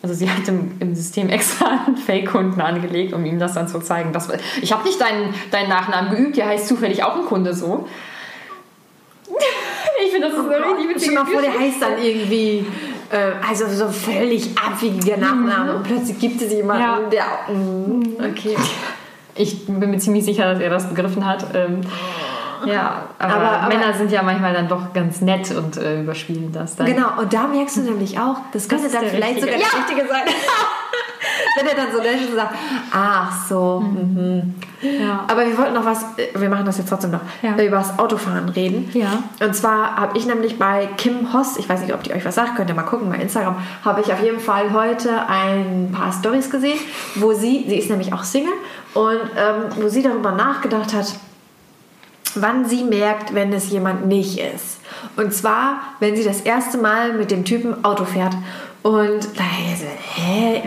Speaker 1: Also sie hat im, im System extra einen Fake-Kunden angelegt, um ihm das dann zu zeigen. Das, ich habe nicht deinen, deinen Nachnamen geübt, der heißt zufällig auch ein Kunde so. ich finde, das ist eine richtig
Speaker 2: Stell
Speaker 1: witzige
Speaker 2: dir mal vor, der heißt dann irgendwie, äh, also so völlig abwegiger Nachname und plötzlich gibt es jemanden,
Speaker 1: Ja.
Speaker 2: der. Mm, okay.
Speaker 1: Ich bin mir ziemlich sicher, dass er das begriffen hat. Ähm, ja, aber,
Speaker 2: Aber- aber-
Speaker 1: Männer sind ja manchmal dann doch ganz nett und äh, überspielen das dann.
Speaker 2: Genau, und da merkst du nämlich auch, das könnte
Speaker 1: ist
Speaker 2: dann vielleicht
Speaker 1: Richtige.
Speaker 2: sogar der Richtige sein. Wenn er dann so lächelt und sagt, ach so. Mhm.
Speaker 1: Ja.
Speaker 2: Aber wir wollten noch was, äh, wir machen das jetzt trotzdem noch,
Speaker 1: Ja.
Speaker 2: äh, über das Autofahren reden.
Speaker 1: Ja.
Speaker 2: Und zwar habe ich nämlich bei Kim Hoss, ich weiß nicht, ob die euch was sagt, könnt ihr mal gucken, bei Instagram, habe ich auf jeden Fall heute ein paar Stories gesehen, wo sie, sie ist nämlich auch Single, und ähm, wo sie darüber nachgedacht hat, wann sie merkt, wenn es jemand nicht ist. Und zwar, wenn sie das erste Mal mit dem Typen Auto fährt. Und da so, hä?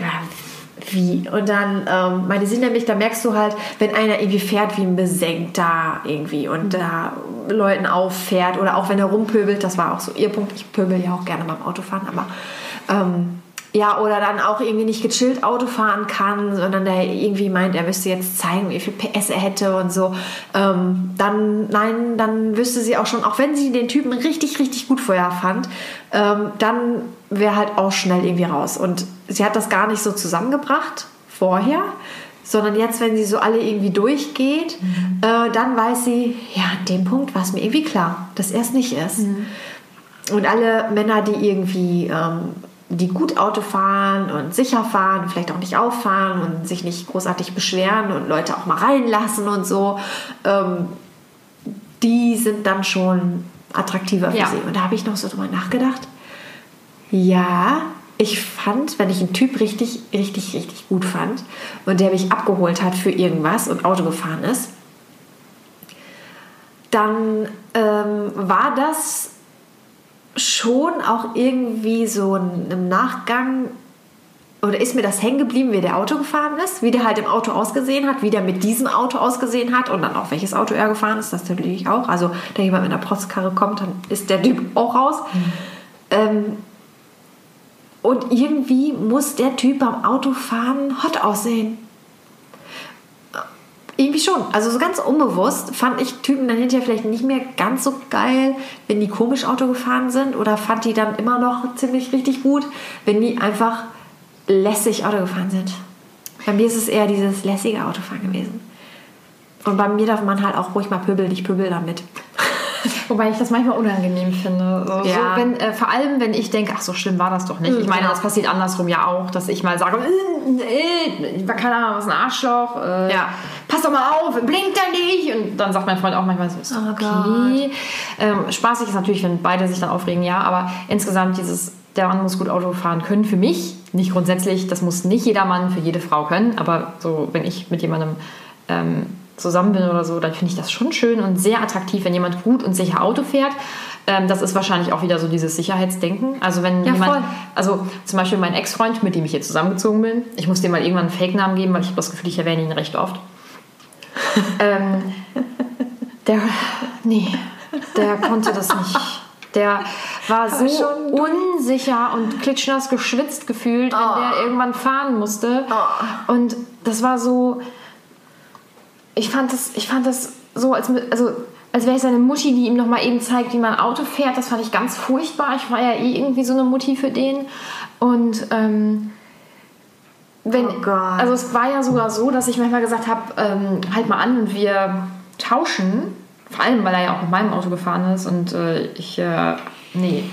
Speaker 2: Wie? Und dann ähm, meinte sie nämlich, da merkst du halt, wenn einer irgendwie fährt wie ein Besenkter irgendwie und da Leuten auffährt oder auch wenn er rumpöbelt, das war auch so ihr Punkt. Ich pöbel ja auch gerne beim Autofahren, aber ähm, ja, oder dann auch irgendwie nicht gechillt Auto fahren kann, sondern der irgendwie meint, er müsste jetzt zeigen, wie viel PS er hätte und so. Ähm, dann, nein, dann wüsste sie auch schon, auch wenn sie den Typen richtig, richtig gut vorher fand, ähm, dann wäre halt auch schnell irgendwie raus. Und sie hat das gar nicht so zusammengebracht vorher, sondern jetzt, wenn sie so alle irgendwie durchgeht, äh, dann weiß sie, ja, an dem Punkt war es mir irgendwie klar, dass er es nicht ist. Und alle Männer, die irgendwie, ähm, die gut Auto fahren und sicher fahren, vielleicht auch nicht auffahren und sich nicht großartig beschweren und Leute auch mal reinlassen und so, ähm, die sind dann schon attraktiver für
Speaker 1: Ja.
Speaker 2: sie. Und da habe ich noch so drüber nachgedacht. Ja, ich fand, wenn ich einen Typ richtig, richtig, richtig gut fand und der mich abgeholt hat für irgendwas und Auto gefahren ist, dann ähm, war das schon auch irgendwie so im Nachgang oder ist mir das hängen geblieben, wie der Auto gefahren ist, wie der halt im Auto ausgesehen hat, wie der mit diesem Auto ausgesehen hat und dann auch welches Auto er gefahren ist, das natürlich auch. Also, wenn jemand mit einer Protzkarre kommt, dann ist der Typ auch raus. Ähm, und irgendwie muss der Typ beim Autofahren hot aussehen. Irgendwie schon. Also so ganz unbewusst fand ich Typen dann hinterher vielleicht nicht mehr ganz so geil, wenn die komisch Auto gefahren sind oder fand die dann immer noch ziemlich richtig gut, wenn die einfach lässig Auto gefahren sind. Bei mir ist es eher dieses lässige Autofahren gewesen. Und bei mir darf man halt auch ruhig mal pöbeln, ich pöbel damit.
Speaker 1: Wobei ich das manchmal unangenehm finde. So,
Speaker 2: Ja.
Speaker 1: so, wenn, äh, vor allem, wenn ich denke, ach, so schlimm war das doch nicht. Ich meine,
Speaker 2: genau.
Speaker 1: das passiert andersrum ja auch, dass ich mal sage, äh, äh, keine Ahnung, was ein Arschloch. Äh,
Speaker 2: Ja.
Speaker 1: Pass doch mal auf, blinkt da nicht. Und dann sagt mein Freund auch manchmal so, ist
Speaker 2: Oh
Speaker 1: okay. Ähm, spaßig ist natürlich, wenn beide sich dann aufregen, ja. Aber insgesamt dieses, der Mann muss gut Auto fahren können für mich. Nicht grundsätzlich, das muss nicht jeder Mann für jede Frau können. Aber so, wenn ich mit jemandem ähm, zusammen bin oder so, dann finde ich das schon schön und sehr attraktiv, wenn jemand gut und sicher Auto fährt. Ähm, das ist wahrscheinlich auch wieder so dieses Sicherheitsdenken. Also wenn
Speaker 2: Ja,
Speaker 1: jemand,
Speaker 2: voll.
Speaker 1: also zum Beispiel mein Ex-Freund, mit dem ich jetzt zusammengezogen bin, ich muss dem mal irgendwann einen Fake-Namen geben, weil ich habe das Gefühl, ich erwähne ihn recht oft. ähm, der, nee, der konnte das nicht. Der war so unsicher und klitschnass geschwitzt gefühlt, wenn
Speaker 2: Oh.
Speaker 1: der irgendwann fahren musste. Und das war so, ich fand das, ich fand das so, als, also, als wäre ich seine Mutti, die ihm noch mal eben zeigt, wie man Auto fährt. Das fand ich ganz furchtbar. Ich war ja eh irgendwie so eine Mutti für den. Und ähm, wenn,
Speaker 2: Oh
Speaker 1: also es war ja sogar so, dass ich manchmal gesagt habe, ähm, halt mal an und wir tauschen. Vor allem, weil er ja auch mit meinem Auto gefahren ist und äh, ich, äh, nee,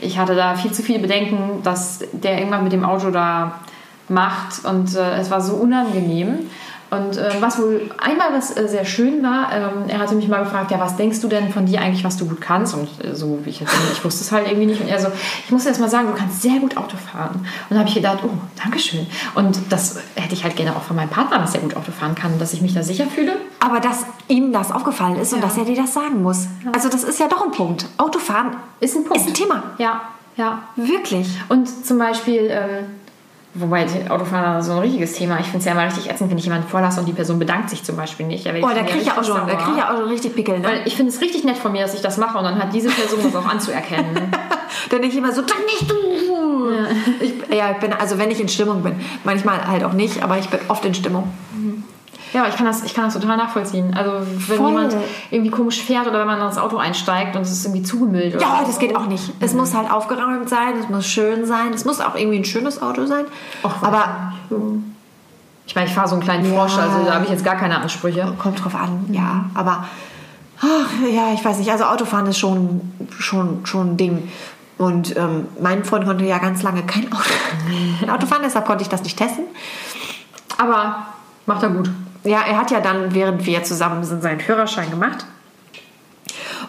Speaker 1: ich hatte da viel zu viele Bedenken, dass der irgendwann mit dem Auto da macht und äh, es war so unangenehm. Und äh, was wohl einmal was äh, sehr schön war, ähm, er hatte mich mal gefragt, ja, was denkst du denn von dir eigentlich, was du gut kannst? Und äh, so wie ich jetzt ich wusste es halt irgendwie nicht. Und er so, ich muss erst mal sagen, du kannst sehr gut Auto fahren. Und da habe ich gedacht, oh, Dankeschön. Und das hätte ich halt gerne auch von meinem Partner, dass er gut Auto fahren kann, dass ich mich da sicher fühle.
Speaker 2: Aber dass ihm das aufgefallen ist und
Speaker 1: Ja.
Speaker 2: dass er dir das sagen muss. Also das ist ja doch ein Punkt. Autofahren
Speaker 1: Ist ein Punkt.
Speaker 2: Ist ein Thema.
Speaker 1: Ja, ja.
Speaker 2: Wirklich.
Speaker 1: Und zum Beispiel, ähm, wobei Autofahren ist so ein richtiges Thema. Ich finde es ja immer richtig ätzend, wenn ich jemanden vorlasse und die Person bedankt sich zum Beispiel nicht.
Speaker 2: Oh, da kriege ich ja auch schon, da krieg ich ja auch schon richtig Pickel, ne?
Speaker 1: Weil ich finde es richtig nett von mir, dass ich das mache und dann hat diese Person das auch anzuerkennen.
Speaker 2: Dann denke ich immer so, dann nicht du. Ja. Ich, ja, ich bin, also wenn ich in Stimmung bin, manchmal halt auch nicht, aber ich bin oft in Stimmung.
Speaker 1: Ja, aber ich kann das, ich kann das total nachvollziehen. Also wenn
Speaker 2: Voll.
Speaker 1: jemand irgendwie komisch fährt oder wenn man ins Auto einsteigt und es ist irgendwie zugemüllt. Oder
Speaker 2: Ja, das geht auch nicht. Es muss halt aufgeräumt sein, es muss schön sein, es muss auch irgendwie ein schönes Auto sein.
Speaker 1: Ach,
Speaker 2: aber
Speaker 1: Ich meine, ich fahre so einen kleinen Frosch, also da habe ich jetzt gar keine Ansprüche.
Speaker 2: kommt drauf an, ja. Aber ach, ja, ich weiß nicht. Also Autofahren ist schon, schon, schon ein Ding. Und ähm, mein Freund konnte ja ganz lange kein Auto, Auto fahren, deshalb konnte ich das nicht testen.
Speaker 1: Aber macht er gut.
Speaker 2: Ja, er hat ja dann, während wir zusammen sind, seinen Führerschein gemacht.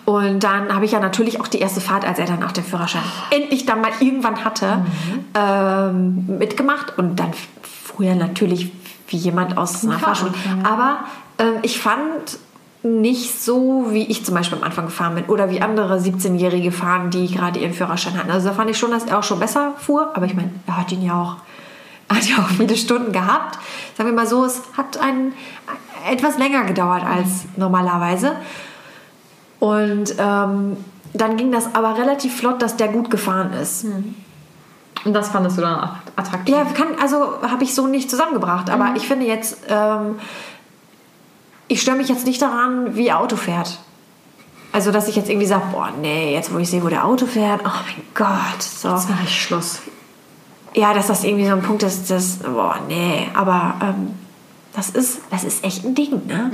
Speaker 2: Und dann habe ich ja natürlich auch die erste Fahrt, als er dann auch den Führerschein endlich dann mal irgendwann hatte, ähm, mitgemacht. Und dann fuhr er natürlich wie jemand aus einer
Speaker 1: Fahrschule,
Speaker 2: Fahrschule. Aber ähm, ich fand nicht so, wie ich zum Beispiel am Anfang gefahren bin oder wie andere 17-Jährige fahren, die gerade ihren Führerschein hatten. Also da fand ich schon, dass er auch schon besser fuhr. Aber ich meine, er hat ihn ja auch, hat ja auch viele Stunden gehabt. Sagen wir mal so, es hat ein, etwas länger gedauert als normalerweise. Und ähm, dann ging das aber relativ flott, dass der gut gefahren ist.
Speaker 1: Und das fandest du dann attraktiv?
Speaker 2: Ja, kann, also habe ich so nicht zusammengebracht. Aber ich finde jetzt, ähm, ich störe mich jetzt nicht daran, wie Auto fährt. Also, dass ich jetzt irgendwie sage, boah, nee, jetzt wo ich sehe, wo der Auto fährt, oh mein Gott. So.
Speaker 1: Jetzt mache ich Schluss.
Speaker 2: Ja, dass das irgendwie so ein Punkt ist, das, boah, nee. Aber ähm, das, ist, das ist echt ein Ding, ne?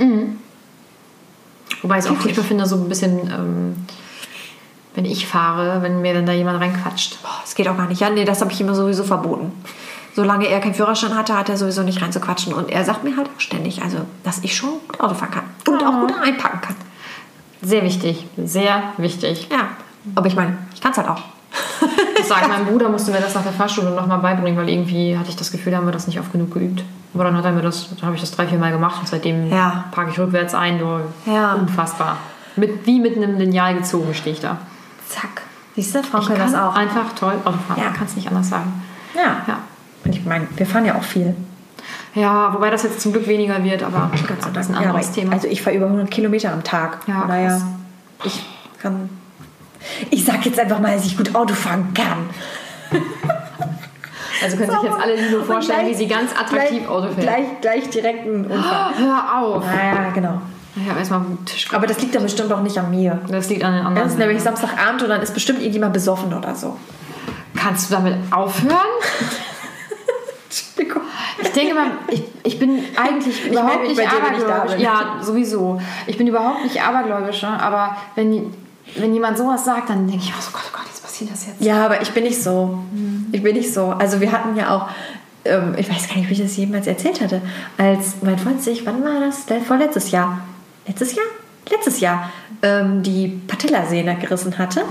Speaker 1: Wobei ich es auch furchtbar finde, so ein bisschen, ähm, wenn ich fahre, wenn mir dann da jemand reinquatscht.
Speaker 2: Boah, das geht auch gar nicht. Ja, nee, das habe ich immer sowieso verboten. Solange er keinen Führerschein hatte, hat er sowieso nicht reinzuquatschen. Und er sagt mir halt auch ständig, also, dass ich schon gut Auto fahren kann. Und auch gut einpacken kann.
Speaker 1: Sehr wichtig, sehr wichtig.
Speaker 2: Ja. Aber ich meine, ich kann es halt auch.
Speaker 1: Ich sage, mein Bruder musste mir das nach der Fahrschule nochmal beibringen, weil irgendwie hatte ich das Gefühl, da haben wir das nicht oft genug geübt. Aber dann hat er mir das, dann habe ich das drei, vier Mal gemacht und seitdem
Speaker 2: Ja.
Speaker 1: parke ich rückwärts ein. Du,
Speaker 2: Ja.
Speaker 1: Unfassbar. Mit, wie mit einem Lineal gezogen stehe ich da.
Speaker 2: Zack. Siehst du, können
Speaker 1: kann
Speaker 2: das auch.
Speaker 1: einfach toll Auto fahren.
Speaker 2: Ja.
Speaker 1: Man kann es nicht anders sagen.
Speaker 2: Ja.
Speaker 1: Ja.
Speaker 2: Ich meine, wir fahren ja auch viel.
Speaker 1: Ja, wobei das jetzt zum Glück weniger wird, aber das ist ein
Speaker 2: Ja,
Speaker 1: anderes
Speaker 2: aber
Speaker 1: Thema.
Speaker 2: Also ich fahre über 100 Kilometer am Tag.
Speaker 1: Ja, krass.
Speaker 2: ich kann... Ich sag jetzt einfach mal, dass ich gut Auto fahren kann.
Speaker 1: Also können sich jetzt alle
Speaker 2: Und
Speaker 1: vorstellen,
Speaker 2: gleich-
Speaker 1: wie sie ganz attraktiv
Speaker 2: gleich,
Speaker 1: Auto fährt.
Speaker 2: Gleich, gleich direkt einen Unfall.
Speaker 1: Hör auf.
Speaker 2: Naja, genau.
Speaker 1: Ich habe erstmal einen Tisch
Speaker 2: Aber das liegt dann bestimmt auch nicht an mir.
Speaker 1: Das liegt an den anderen.
Speaker 2: Es ist nämlich Samstagabend und dann ist bestimmt irgendjemand besoffen oder so.
Speaker 1: Kannst du damit aufhören?
Speaker 2: Entschuldigung.
Speaker 1: Ich denke mal, ich, ich bin eigentlich überhaupt nicht abergläubisch. Ja, sowieso. Ich bin überhaupt nicht abergläubisch, aber wenn, wenn jemand sowas sagt, dann denke ich, oh Gott, oh Gott, jetzt passiert das jetzt.
Speaker 2: Ja, aber ich bin nicht so. Ich bin nicht so. Also wir hatten ja auch, ähm, ich weiß gar nicht, wie ich das jemals erzählt hatte, als mein Freund sich, wann war das? Der- Vorletztes Jahr. Letztes Jahr? Letztes Jahr ähm, die Patellasehne gerissen hatte,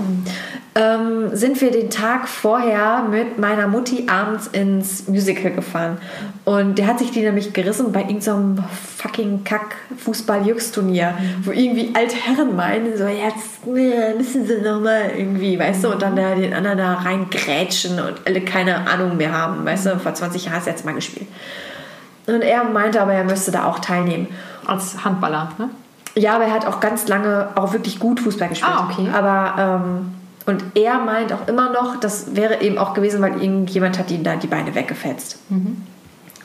Speaker 2: ähm, sind wir den Tag vorher mit meiner Mutti abends ins Musical gefahren. Und der hat sich die nämlich gerissen bei irgendeinem fucking Kack-Fußball-Jux-Turnier, wo irgendwie alte Herren meinen, so jetzt äh, müssen sie nochmal irgendwie, weißt du, und dann da den anderen da reingrätschen und alle keine Ahnung mehr haben, weißt du, vor 20 Jahren du jetzt mal gespielt. Und er meinte aber, er müsste da auch teilnehmen.
Speaker 1: Als Handballer, ne?
Speaker 2: Ja, aber er hat auch ganz lange auch wirklich gut Fußball gespielt.
Speaker 1: Ah, okay.
Speaker 2: Aber ähm, und er meint auch immer noch, das wäre eben auch gewesen, weil irgendjemand hat ihm da die Beine weggefetzt.
Speaker 1: Mhm.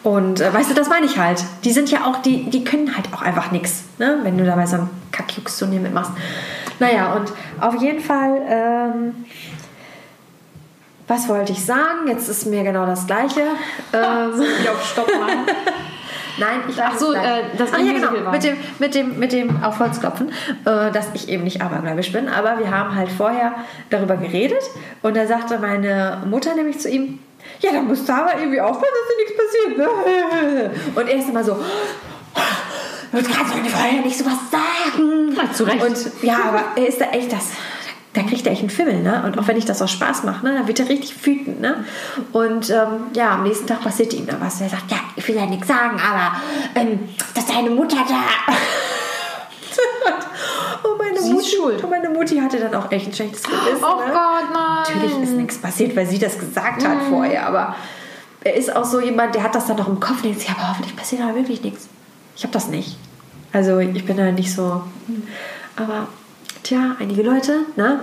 Speaker 2: Und äh, weißt du, das meine ich halt. Die sind ja auch, die, die können halt auch einfach nichts, ne? wenn du da bei so einem Kackjux-Turnier mitmachst. Naja, und auf jeden Fall, ähm, was wollte ich sagen? Jetzt ist mir genau das Gleiche. ähm,
Speaker 1: Ich auf Stopp machen.
Speaker 2: Nein, ich
Speaker 1: Ach so, äh, das
Speaker 2: Ach, ja, genau.
Speaker 1: war.
Speaker 2: Mit dem, mit dem, mit dem auf Holz klopfen, äh, dass ich eben nicht abergläubisch bin. Aber wir haben halt vorher darüber geredet und da sagte meine Mutter nämlich zu ihm, ja, da musst du aber irgendwie aufpassen, dass dir nichts passiert. ne? Und er ist immer so, du kannst mir vorher nicht sowas sagen.
Speaker 1: Ja, zu Recht.
Speaker 2: Und ja, aber er ist da echt das. Da kriegt er echt einen Fimmel, ne? Und auch wenn ich das aus Spaß mache, ne, dann wird er richtig wütend, ne? Und ähm, ja, am nächsten Tag passiert ihm da was. Er sagt, ja, ich will ja nichts sagen, aber ähm, dass deine Mutter da. und meine
Speaker 1: Sie
Speaker 2: Mutti,
Speaker 1: schuld.
Speaker 2: Und meine Mutti hatte dann auch echt ein schlechtes Gewissen.
Speaker 1: Oh
Speaker 2: ne?
Speaker 1: Gott, nein.
Speaker 2: Natürlich ist nichts passiert, weil sie das gesagt hat vorher, aber er ist auch so jemand, der hat das dann noch im Kopf und denkt sich, aber hoffentlich passiert da wirklich nichts. Ich habe das nicht. Also ich bin da nicht so. Aber tja, einige Leute, ne?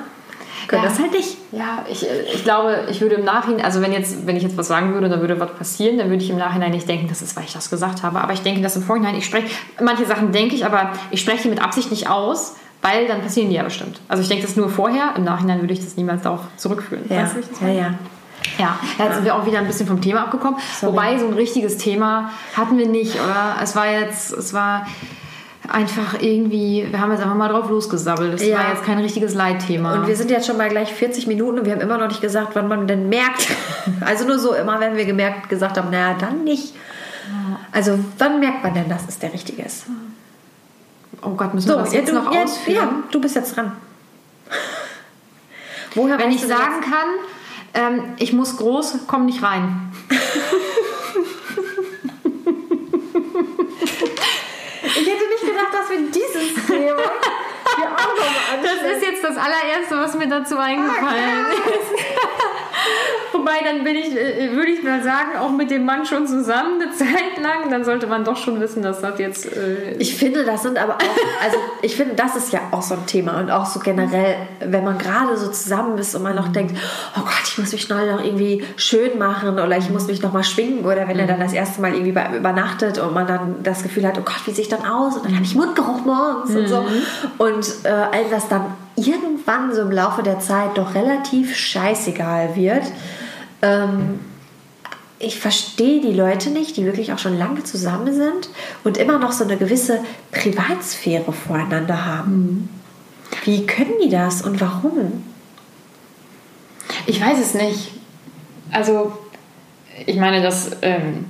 Speaker 2: Können
Speaker 1: Ja.
Speaker 2: das halt nicht.
Speaker 1: Ja, ich, ich glaube, ich würde im Nachhinein, also wenn jetzt, wenn ich jetzt was sagen würde, dann würde was passieren, dann würde ich im Nachhinein nicht denken, das ist, weil ich das gesagt habe. Aber ich denke das im Vorhinein. Ich spreche, manche Sachen denke ich, aber ich spreche die mit Absicht nicht aus, weil dann passieren die ja bestimmt. Also ich denke das nur vorher, im Nachhinein würde ich das niemals darauf zurückführen.
Speaker 2: Ja,
Speaker 1: Weißt du,
Speaker 2: ja, ja.
Speaker 1: Ja, jetzt sind wir auch wieder ein bisschen vom Thema abgekommen.
Speaker 2: Sorry.
Speaker 1: Wobei so ein richtiges Thema hatten wir nicht, oder? Es war jetzt, es war einfach irgendwie, wir haben jetzt einfach mal drauf losgesabbelt. Es
Speaker 2: Ja.
Speaker 1: war jetzt kein richtiges Leitthema.
Speaker 2: Und wir sind jetzt schon mal gleich 40 Minuten und wir haben immer noch nicht gesagt, wann man denn merkt. Also nur so immer, wenn wir gemerkt gesagt haben, naja, dann nicht. Also wann merkt man denn, dass es der richtige ist?
Speaker 1: Oh Gott, müssen wir das jetzt
Speaker 2: du,
Speaker 1: noch
Speaker 2: ja,
Speaker 1: ausführen?
Speaker 2: Ja, du bist jetzt dran. Woher
Speaker 1: Wenn ich sagen kann, ähm, ich muss groß, komm nicht rein.
Speaker 2: Ich hätte nicht gedacht, dass wir dieses Thema hier auch noch
Speaker 1: Das ist jetzt das allererste, was mir dazu eingefallen ist. Wobei, dann bin ich, äh, würde ich mal sagen, auch mit dem Mann schon zusammen eine Zeit lang, dann sollte man doch schon wissen, dass das jetzt. Äh,
Speaker 2: Ich finde, das sind aber auch, also ich finde, das ist ja auch so ein Thema. Und auch so generell, wenn man gerade so zusammen ist und man noch denkt, oh Gott, ich muss mich schnell noch irgendwie schön machen oder ich muss mich noch mal schwingen oder wenn er dann das erste Mal irgendwie bei übernachtet und man dann das Gefühl hat, oh Gott, wie sehe ich dann aus? Und dann habe ich Mundgeruch morgens und so. Und äh, all das dann irgendwann so im Laufe der Zeit doch relativ scheißegal wird. Ähm, ich verstehe die Leute nicht, die wirklich auch schon lange zusammen sind und immer noch so eine gewisse Privatsphäre voreinander haben. Wie können die das und warum?
Speaker 1: ich weiß es nicht. Also, ich meine, dass ähm,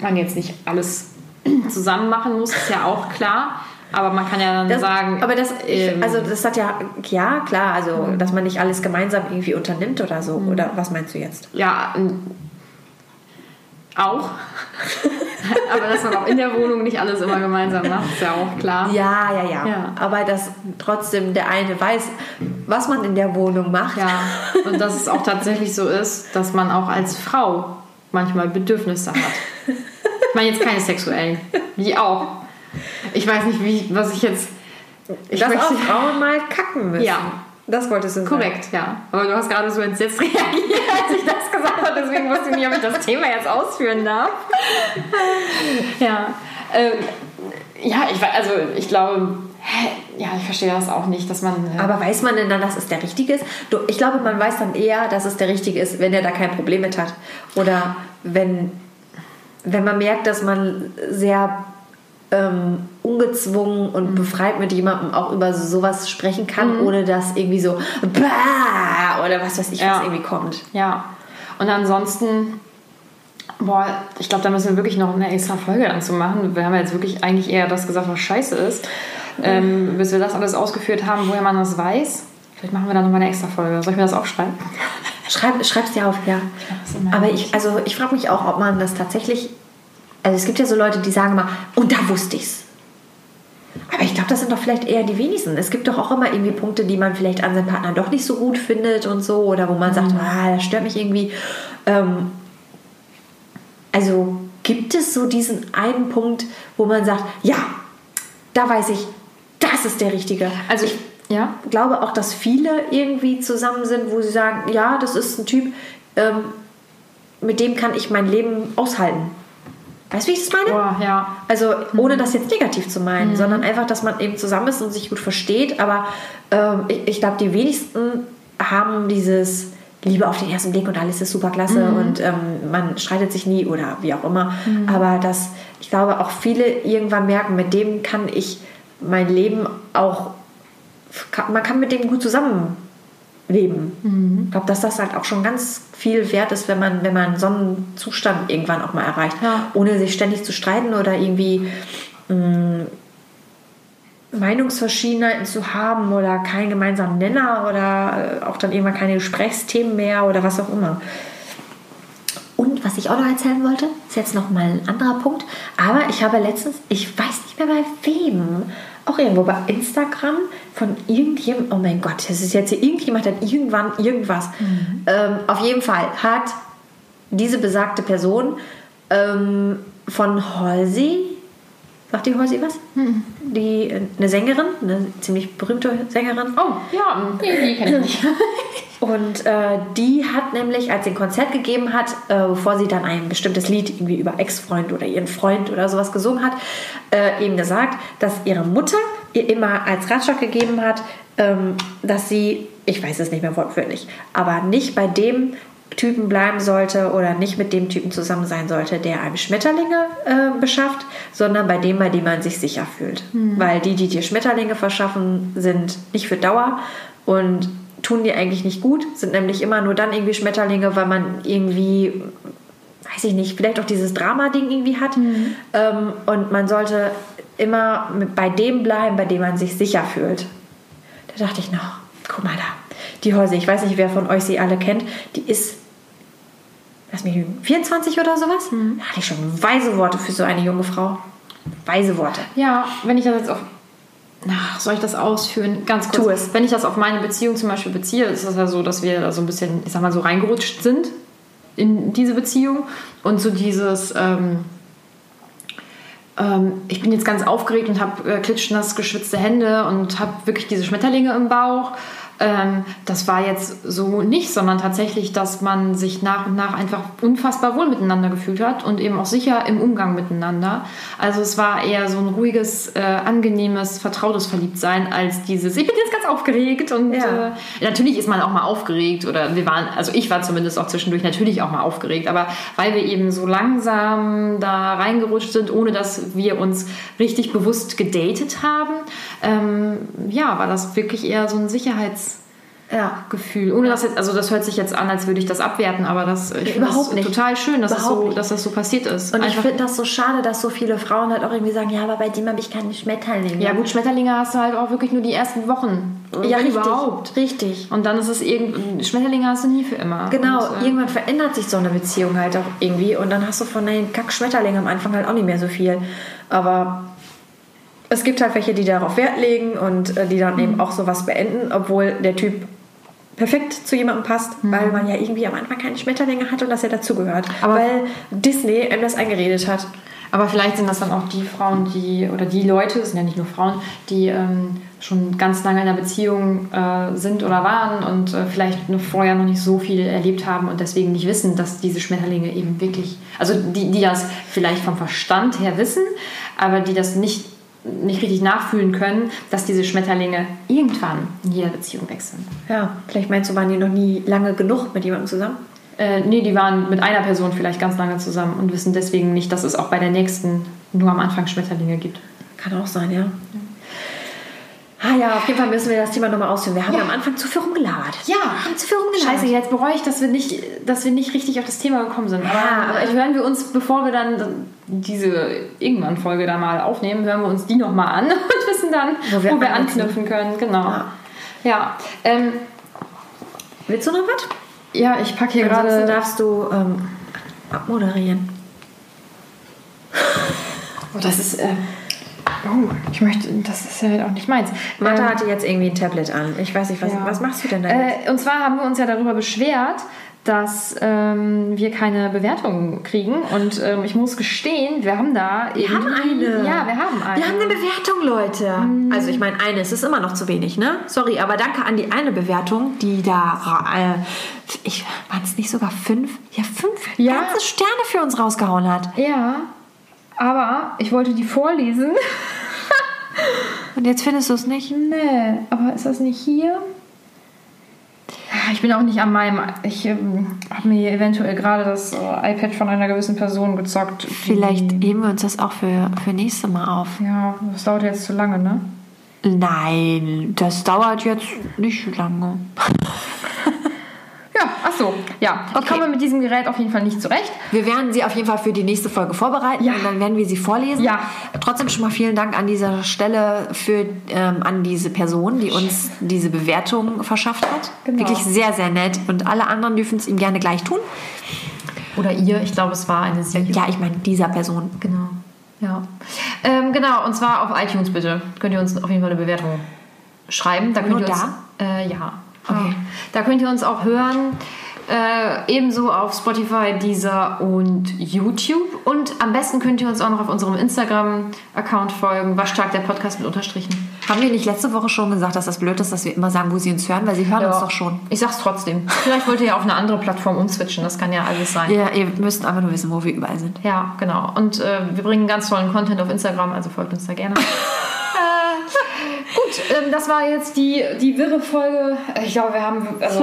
Speaker 1: man jetzt nicht alles zusammen machen muss, ist ja auch klar. Aber man kann ja dann
Speaker 2: Das,
Speaker 1: sagen.
Speaker 2: aber das,
Speaker 1: ähm,
Speaker 2: also das hat ja, ja klar, also dass man nicht alles gemeinsam irgendwie unternimmt oder so. Oder was meinst du jetzt?
Speaker 1: Ja, auch. Aber dass man auch in der Wohnung nicht alles immer gemeinsam macht, ist ja auch klar.
Speaker 2: Ja, ja, ja,
Speaker 1: Ja.
Speaker 2: Aber dass trotzdem der eine weiß, was man in der Wohnung macht.
Speaker 1: Ja, und dass es auch tatsächlich so ist, dass man auch als Frau manchmal Bedürfnisse hat. Ich meine jetzt keine sexuellen, wie auch. Ich weiß nicht, wie, was ich jetzt. Ich
Speaker 2: dass auch Frauen mal kacken müssen.
Speaker 1: Ja.
Speaker 2: Das wolltest du sagen.
Speaker 1: Korrekt, ja. Aber du hast gerade so entsetzt reagiert, als ich das gesagt habe. Deswegen wusste ich nicht, ob ich das Thema jetzt ausführen darf. ja. Ähm, ja, ich, also ich glaube, ja, ich verstehe das auch nicht, dass man. äh,
Speaker 2: Aber weiß man denn dann, dass es der Richtige ist? Ich glaube, man weiß dann eher, dass es der Richtige ist, wenn er da kein Problem mit hat. Oder wenn, wenn man merkt, dass man sehr ähm, ungezwungen
Speaker 1: Mhm.
Speaker 2: und befreit mit jemandem auch über sowas sprechen kann, ohne dass irgendwie so bah, oder was weiß ich,
Speaker 1: Ja.
Speaker 2: was irgendwie kommt.
Speaker 1: Ja. Und ansonsten, boah, ich glaube, da müssen wir wirklich noch eine extra Folge dann zu machen. Wir haben jetzt wirklich eigentlich eher das gesagt, was scheiße ist. Ähm, bis wir das alles ausgeführt haben, woher man das weiß. Vielleicht machen wir dann nochmal eine extra Folge. Soll ich mir das aufschreiben?
Speaker 2: Schreib, schreib's dir auf, ja.
Speaker 1: meinem
Speaker 2: Aber ich, also ich frage mich auch, ob man das tatsächlich. Also es gibt ja so Leute, die sagen mal, und da wusste ich's. Aber ich glaube, das sind doch vielleicht eher die wenigsten. Es gibt doch auch immer irgendwie Punkte, die man vielleicht an seinem Partner doch nicht so gut findet und so. Oder wo man sagt, ah, das stört mich irgendwie. Ähm, also gibt es so diesen einen Punkt, wo man sagt, ja, da weiß ich, das ist der Richtige.
Speaker 1: Also ich, ja.
Speaker 2: glaube auch, dass viele irgendwie zusammen sind, wo sie sagen, ja, das ist ein Typ, ähm, mit dem kann ich mein Leben aushalten. Weißt du, wie ich das meine?
Speaker 1: Boah, ja.
Speaker 2: Also ohne das jetzt negativ zu meinen, sondern einfach, dass man eben zusammen ist und sich gut versteht. Aber ähm, ich, ich glaube, die wenigsten haben dieses Liebe auf den ersten Blick und alles ist super klasse und ähm, man streitet sich nie oder wie auch immer. Aber dass ich glaube, auch viele irgendwann merken, mit dem kann ich mein Leben auch, kann, man kann mit dem gut zusammenleben. Ich glaube, dass das halt auch schon ganz viel wert ist, wenn man, wenn man so einen Zustand irgendwann auch mal erreicht,
Speaker 1: Ja.
Speaker 2: ohne sich ständig zu streiten oder irgendwie mh, Meinungsverschiedenheiten zu haben oder keinen gemeinsamen Nenner oder äh, auch dann irgendwann keine Gesprächsthemen mehr oder was auch immer. Und was ich auch noch erzählen wollte, ist jetzt noch mal ein anderer Punkt, aber ich habe letztens, ich weiß nicht mehr bei wem, auch irgendwo bei Instagram von irgendjemandem, oh mein Gott, das ist jetzt hier irgendjemand, hat irgendwann irgendwas. Ähm, auf jeden Fall hat diese besagte Person ähm, von Halsey, sagt die Halsey was? Die, äh, eine Sängerin, eine ziemlich berühmte Sängerin.
Speaker 1: Oh, ja, die kenne ich nicht.
Speaker 2: Und äh, die hat nämlich, als sie ein Konzert gegeben hat, äh, bevor sie dann ein bestimmtes Lied irgendwie über Ex-Freund oder ihren Freund oder sowas gesungen hat, äh, eben gesagt, dass ihre Mutter ihr immer als Ratschlag gegeben hat, ähm, dass sie, ich weiß es nicht mehr wortwörtlich, aber nicht bei dem Typen bleiben sollte oder nicht mit dem Typen zusammen sein sollte, der einem Schmetterlinge äh, beschafft, sondern bei dem, bei dem man sich sicher fühlt. Weil die, die dir Schmetterlinge verschaffen, sind nicht für Dauer und tun dir eigentlich nicht gut, sind nämlich immer nur dann irgendwie Schmetterlinge, weil man irgendwie, weiß ich nicht, vielleicht auch dieses Drama-Ding irgendwie hat. Ähm, und man sollte immer bei dem bleiben, bei dem man sich sicher fühlt. Da dachte ich noch, guck mal da, die Häuser, ich weiß nicht, wer von euch sie alle kennt, die ist, lass mich lügen, 24 oder sowas? Da hatte ich schon weise Worte für so eine junge Frau. Weise Worte.
Speaker 1: Ja, wenn ich das jetzt auf. Ach, soll ich das ausführen? Ganz kurz.
Speaker 2: Tu es.
Speaker 1: Wenn ich das auf meine Beziehung zum Beispiel beziehe, ist es ja so, dass wir da so ein bisschen, ich sag mal, so reingerutscht sind in diese Beziehung. Und so dieses, ähm, ähm, ich bin jetzt ganz aufgeregt und habe äh, klitschnass geschwitzte Hände und habe wirklich diese Schmetterlinge im Bauch. Ähm, das war jetzt so nicht, sondern tatsächlich, dass man sich nach und nach einfach unfassbar wohl miteinander gefühlt hat und eben auch sicher im Umgang miteinander. Also es war eher so ein ruhiges, äh, angenehmes, vertrautes Verliebtsein als dieses, ich bin jetzt ganz aufgeregt und
Speaker 2: Ja.
Speaker 1: äh, natürlich ist man auch mal aufgeregt oder wir waren, also ich war zumindest auch zwischendurch natürlich auch mal aufgeregt, aber weil wir eben so langsam da reingerutscht sind, ohne dass wir uns richtig bewusst gedatet haben, ähm, ja, war das wirklich eher so ein Sicherheitsgefühl.
Speaker 2: Ja.
Speaker 1: Ohne dass jetzt, also das hört sich jetzt an, als würde ich das abwerten, aber das ich
Speaker 2: Überhaupt
Speaker 1: das
Speaker 2: nicht.
Speaker 1: total schön, dass,
Speaker 2: Überhaupt
Speaker 1: so,
Speaker 2: nicht.
Speaker 1: dass das so passiert ist.
Speaker 2: Und ich
Speaker 1: Einfach-
Speaker 2: finde das so schade, dass so viele Frauen halt auch irgendwie sagen, ja, aber bei dem habe ich keine Schmetterlinge.
Speaker 1: ja gut, Schmetterlinge hast du halt auch wirklich nur die ersten Wochen.
Speaker 2: ja richtig.
Speaker 1: überhaupt.
Speaker 2: Richtig.
Speaker 1: Und dann ist es irgend Schmetterlinge hast du nie für immer.
Speaker 2: Genau,
Speaker 1: Und, äh,
Speaker 2: irgendwann verändert sich so eine Beziehung halt auch irgendwie und dann hast du von den Kack-Schmetterlingen am Anfang halt auch nicht mehr so viel. Aber es gibt halt welche, die darauf Wert legen und äh, die dann eben auch sowas beenden, obwohl der Typ perfekt zu jemandem passt, weil man ja irgendwie am Anfang keine Schmetterlinge hat und dass er dazugehört.
Speaker 1: Aber-
Speaker 2: weil Disney einem das eingeredet hat.
Speaker 1: Aber vielleicht sind das dann auch die Frauen, die, oder die Leute, es sind ja nicht nur Frauen, die ähm, schon ganz lange in einer Beziehung äh, sind oder waren und äh, vielleicht noch vorher noch nicht so viel erlebt haben und deswegen nicht wissen, dass diese Schmetterlinge eben wirklich, also die, die das vielleicht vom Verstand her wissen, aber die das nicht, nicht richtig nachfühlen können, dass diese Schmetterlinge irgendwann in jeder Beziehung wechseln.
Speaker 2: Ja, vielleicht meinst du, waren die noch nie lange genug mit jemandem zusammen?
Speaker 1: Äh, nee, die waren mit einer Person vielleicht ganz lange zusammen und wissen deswegen nicht, dass es auch bei der nächsten nur am Anfang Schmetterlinge gibt.
Speaker 2: Kann auch sein, ja. Ah ja, auf jeden Fall müssen wir das Thema nochmal ausführen. Wir haben
Speaker 1: Ja.
Speaker 2: am Anfang zu viel rumgelabert.
Speaker 1: Ja,
Speaker 2: haben zu viel rumgelabert.
Speaker 1: Scheiße, jetzt bereue ich, dass wir nicht, dass wir nicht richtig auf das Thema gekommen sind. Aber,
Speaker 2: Ja, aber-
Speaker 1: aber hören wir uns, bevor wir dann diese irgendwann Folge da mal aufnehmen, hören wir uns die nochmal an und wissen dann,
Speaker 2: Wo
Speaker 1: wo
Speaker 2: wir
Speaker 1: wir,
Speaker 2: ansetzen.
Speaker 1: anknüpfen können. Genau.
Speaker 2: Ja.
Speaker 1: Ja, ähm,
Speaker 2: Willst du noch was?
Speaker 1: ja ich packe hier
Speaker 2: Ansonsten
Speaker 1: gerade.
Speaker 2: darfst du ähm, abmoderieren.
Speaker 1: Oh, das ist. Äh, oh, ich möchte. Das ist ja auch nicht meins.
Speaker 2: Martha
Speaker 1: Ähm,
Speaker 2: hatte jetzt irgendwie ein Tablet an. Ich weiß nicht, was,
Speaker 1: Ja.
Speaker 2: was machst du denn da jetzt?
Speaker 1: Äh, und zwar haben wir uns ja darüber beschwert, dass ähm, wir keine Bewertungen kriegen. Und ähm, ich muss gestehen, wir haben da.
Speaker 2: Wir haben eine.
Speaker 1: Ja, wir haben eine.
Speaker 2: Wir haben eine Bewertung, Leute. Also ich meine, eine, es ist immer noch zu wenig, ne? Sorry, aber danke an die eine Bewertung, die da, äh, ich, waren es nicht sogar fünf? Ja, fünf
Speaker 1: Ja.
Speaker 2: ganze Sterne für uns rausgehauen hat.
Speaker 1: Ja, aber ich wollte die vorlesen.
Speaker 2: Und jetzt findest du es nicht?
Speaker 1: nee, aber ist das nicht hier? Ich bin auch nicht an meinem. Ich ähm, habe mir eventuell gerade das äh, iPad von einer gewissen Person gezockt.
Speaker 2: Vielleicht heben wir uns das auch für, für nächste Mal auf.
Speaker 1: Ja, das dauert jetzt zu lange, ne?
Speaker 2: Nein, das dauert jetzt nicht lange.
Speaker 1: So. Ja, ich
Speaker 2: Okay.
Speaker 1: komme mit diesem Gerät auf jeden Fall nicht zurecht.
Speaker 2: Wir werden sie auf jeden Fall für die nächste Folge vorbereiten
Speaker 1: Ja.
Speaker 2: und dann werden wir sie vorlesen.
Speaker 1: Ja.
Speaker 2: Trotzdem schon mal vielen Dank an dieser Stelle für ähm, an diese Person, die uns diese Bewertung verschafft hat.
Speaker 1: Genau.
Speaker 2: Wirklich sehr, sehr nett. Und alle anderen dürfen es ihm gerne gleich tun.
Speaker 1: Oder ihr, ich glaube, es war eine sie.
Speaker 2: Ja, ich meine dieser Person.
Speaker 1: Genau. Ja. Ähm, genau, und zwar auf iTunes bitte. Könnt ihr uns auf jeden Fall eine Bewertung schreiben. Da könnt
Speaker 2: Nur
Speaker 1: ihr uns, Äh, ja. Okay. Da könnt ihr uns auch hören. Äh, ebenso auf Spotify, Deezer und YouTube. Und am besten könnt ihr uns auch noch auf unserem Instagram-Account folgen. Waschtag der Podcast mit Unterstrichen.
Speaker 2: Haben wir nicht letzte Woche schon gesagt, dass das blöd ist, dass wir immer sagen, wo sie uns hören? Weil sie hören uns doch schon.
Speaker 1: Ich sag's trotzdem. Vielleicht wollt ihr ja auf eine andere Plattform umswitchen. Das kann ja alles sein.
Speaker 2: Ja, ihr müsst einfach nur wissen, wo wir überall sind.
Speaker 1: Ja, genau. Und äh, wir bringen ganz tollen Content auf Instagram, also folgt uns da gerne. äh, gut, ähm, das war jetzt die, die wirre Folge. Ich glaube, wir haben. Also,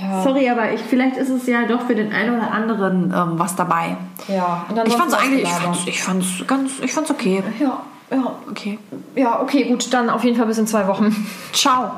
Speaker 1: Ja.
Speaker 2: Sorry, aber ich, vielleicht ist es ja doch für den einen oder anderen ähm, was dabei.
Speaker 1: Ja,
Speaker 2: Ich fand's eigentlich, ich fand's, ich fand's ganz, ich fand's okay.
Speaker 1: Ja, ja.
Speaker 2: Okay.
Speaker 1: Ja, okay, gut. Dann auf jeden Fall bis in zwei Wochen.
Speaker 2: Ciao.